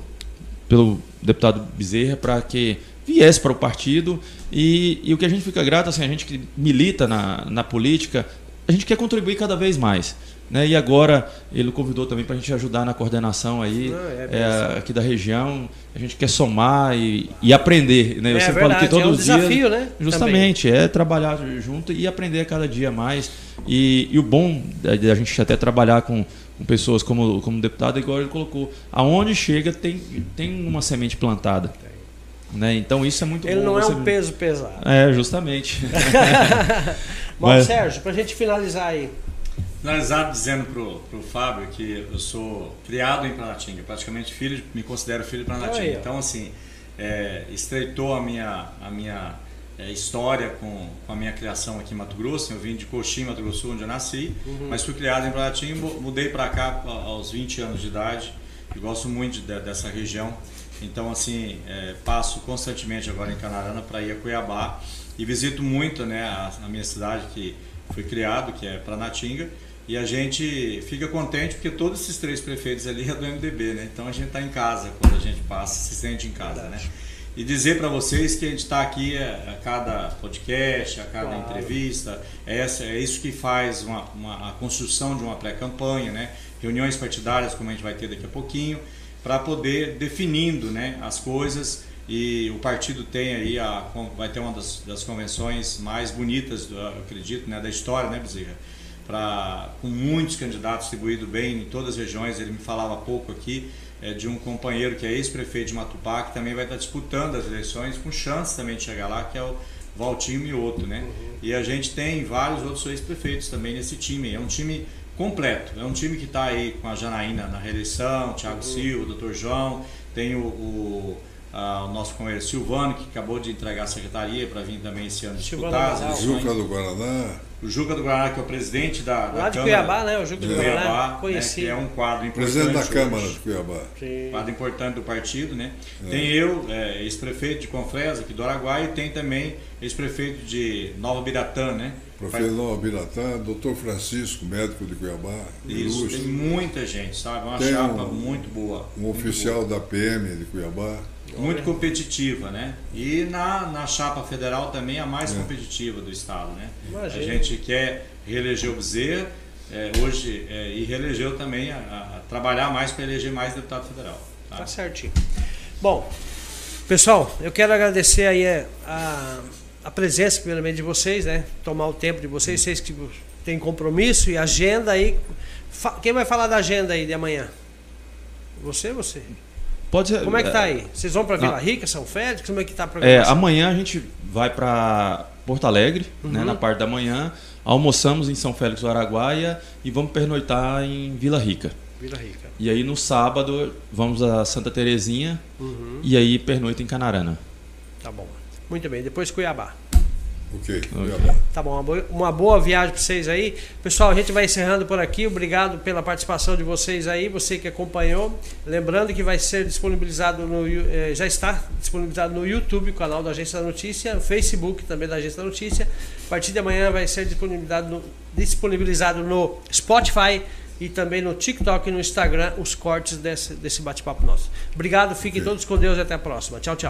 Speaker 3: pelo deputado Bezerra para que viesse para o partido e, e, o que a gente fica grato, assim, a gente que milita na, na política, a gente quer contribuir cada vez mais. Né? E agora ele convidou também para a gente ajudar na coordenação aí é, é, aqui da região. A gente quer somar e, e aprender. Né? Eu
Speaker 1: é, sempre verdade, falo que todos é um desafio, né?
Speaker 3: Justamente, também. é trabalhar junto e aprender cada dia mais. E, e o bom da gente até trabalhar com, com pessoas como, como deputado, igual ele colocou, aonde chega tem, tem uma semente plantada. Né? Então isso é muito
Speaker 1: Ele
Speaker 3: bom.
Speaker 1: não é um peso pesado.
Speaker 3: É, justamente.
Speaker 1: Bom, Mas... Sérgio, para a gente finalizar aí.
Speaker 4: Finalizar dizendo pro, pro Fábio que eu sou criado em Planatinga, praticamente filho, me considero filho de Planatinga. Então, assim, é, estreitou a minha, a minha é, história com, com a minha criação aqui em Mato Grosso. Eu vim de Coxim, Mato Grosso, onde eu nasci, uhum. mas fui criado em Planatinga, mudei para cá aos 20 anos de idade e gosto muito de, dessa região. Então, assim, é, passo constantemente agora em Canarana para ir a Cuiabá e visito muito né, a, a minha cidade que fui criado, que é Planatinga e a gente fica contente porque todos esses três prefeitos ali é do MDB, né? Então a gente está em casa quando a gente passa, se sente em casa, né? E dizer para vocês que a gente está aqui a, cada podcast, a cada claro. entrevista, é, essa, é isso que faz uma, uma, a construção de uma pré-campanha, né? Reuniões partidárias, como a gente vai ter daqui a pouquinho, para poder definindo né, as coisas e o partido tem aí a, vai ter uma das, das convenções mais bonitas, eu acredito, né, da história, né, Bezerra? Pra, com muitos candidatos distribuído bem em todas as regiões. Ele me falava há pouco aqui é, de um companheiro que é ex-prefeito de Matupá, que também vai estar disputando as eleições, com chance também de chegar lá, que é o Valtinho Mioto. Né? Uhum. E a gente tem vários outros ex-prefeitos também nesse time. É um time completo. É um time que está aí com a Janaína na reeleição, Thiago uhum. Silva, Dr. João, tem o, o ah, o nosso companheiro Silvano, que acabou de entregar a secretaria para vir também esse ano disputar as
Speaker 2: eleições. Juca do Guaraná.
Speaker 4: O Juca do Guaraná, que é o presidente da, da
Speaker 1: Lá de Câmara, Cuiabá, né? O Juca do Guaraná, Cuiabá,
Speaker 4: conheci. Né, que é um quadro importante.
Speaker 2: Presidente da Câmara hoje, de Cuiabá.
Speaker 4: Sim. Quadro importante do partido, né? É. Tem eu, é, ex-prefeito de Confresa, aqui do Araguai, e tem também ex-prefeito de Nova Biratã, né?
Speaker 2: Prefeito Nova Biratã, doutor Francisco, médico de Cuiabá.
Speaker 4: Isso, ilustre. tem muita gente, sabe? Uma tem chapa um, muito boa.
Speaker 2: Um
Speaker 4: muito
Speaker 2: oficial
Speaker 4: boa.
Speaker 2: da PM de Cuiabá
Speaker 4: muito competitiva, né? E na, na chapa federal também a mais é. competitiva do estado, né? Imagina. A gente quer reeleger o Bezerra é, hoje é, e reelegeu também a, a trabalhar mais para eleger mais deputado federal.
Speaker 1: Tá? tá certinho. Bom, pessoal, eu quero agradecer aí é, a, a presença primeiramente de vocês, né? Tomar o tempo de vocês, vocês que têm compromisso e agenda aí. Quem vai falar da agenda aí de amanhã? Você ou você?
Speaker 3: Pode ser,
Speaker 1: Como é que tá aí? Vocês vão para Vila Rica, São Félix? Como é que tá a
Speaker 3: É, amanhã a gente vai para Porto Alegre, né, uhum. né, na parte da manhã. Almoçamos em São Félix do Araguaia e vamos pernoitar em Vila Rica.
Speaker 1: Vila Rica.
Speaker 3: E aí no sábado vamos a Santa Terezinha uhum. e aí pernoita em Canarana.
Speaker 1: Tá bom. Muito bem. Depois Cuiabá.
Speaker 2: Ok.
Speaker 1: Tá bom, uma boa, uma boa viagem para vocês aí. Pessoal, a gente vai encerrando por aqui. Obrigado pela participação de vocês aí, você que acompanhou. Lembrando que vai ser disponibilizado no. Eh, já está disponibilizado no YouTube, canal da Agência da Notícia, no Facebook também da Agência da Notícia. A partir de amanhã vai ser disponibilizado no, disponibilizado no Spotify e também no TikTok e no Instagram os cortes desse, desse bate-papo nosso. Obrigado, fiquem okay. todos com Deus e até a próxima. Tchau, tchau.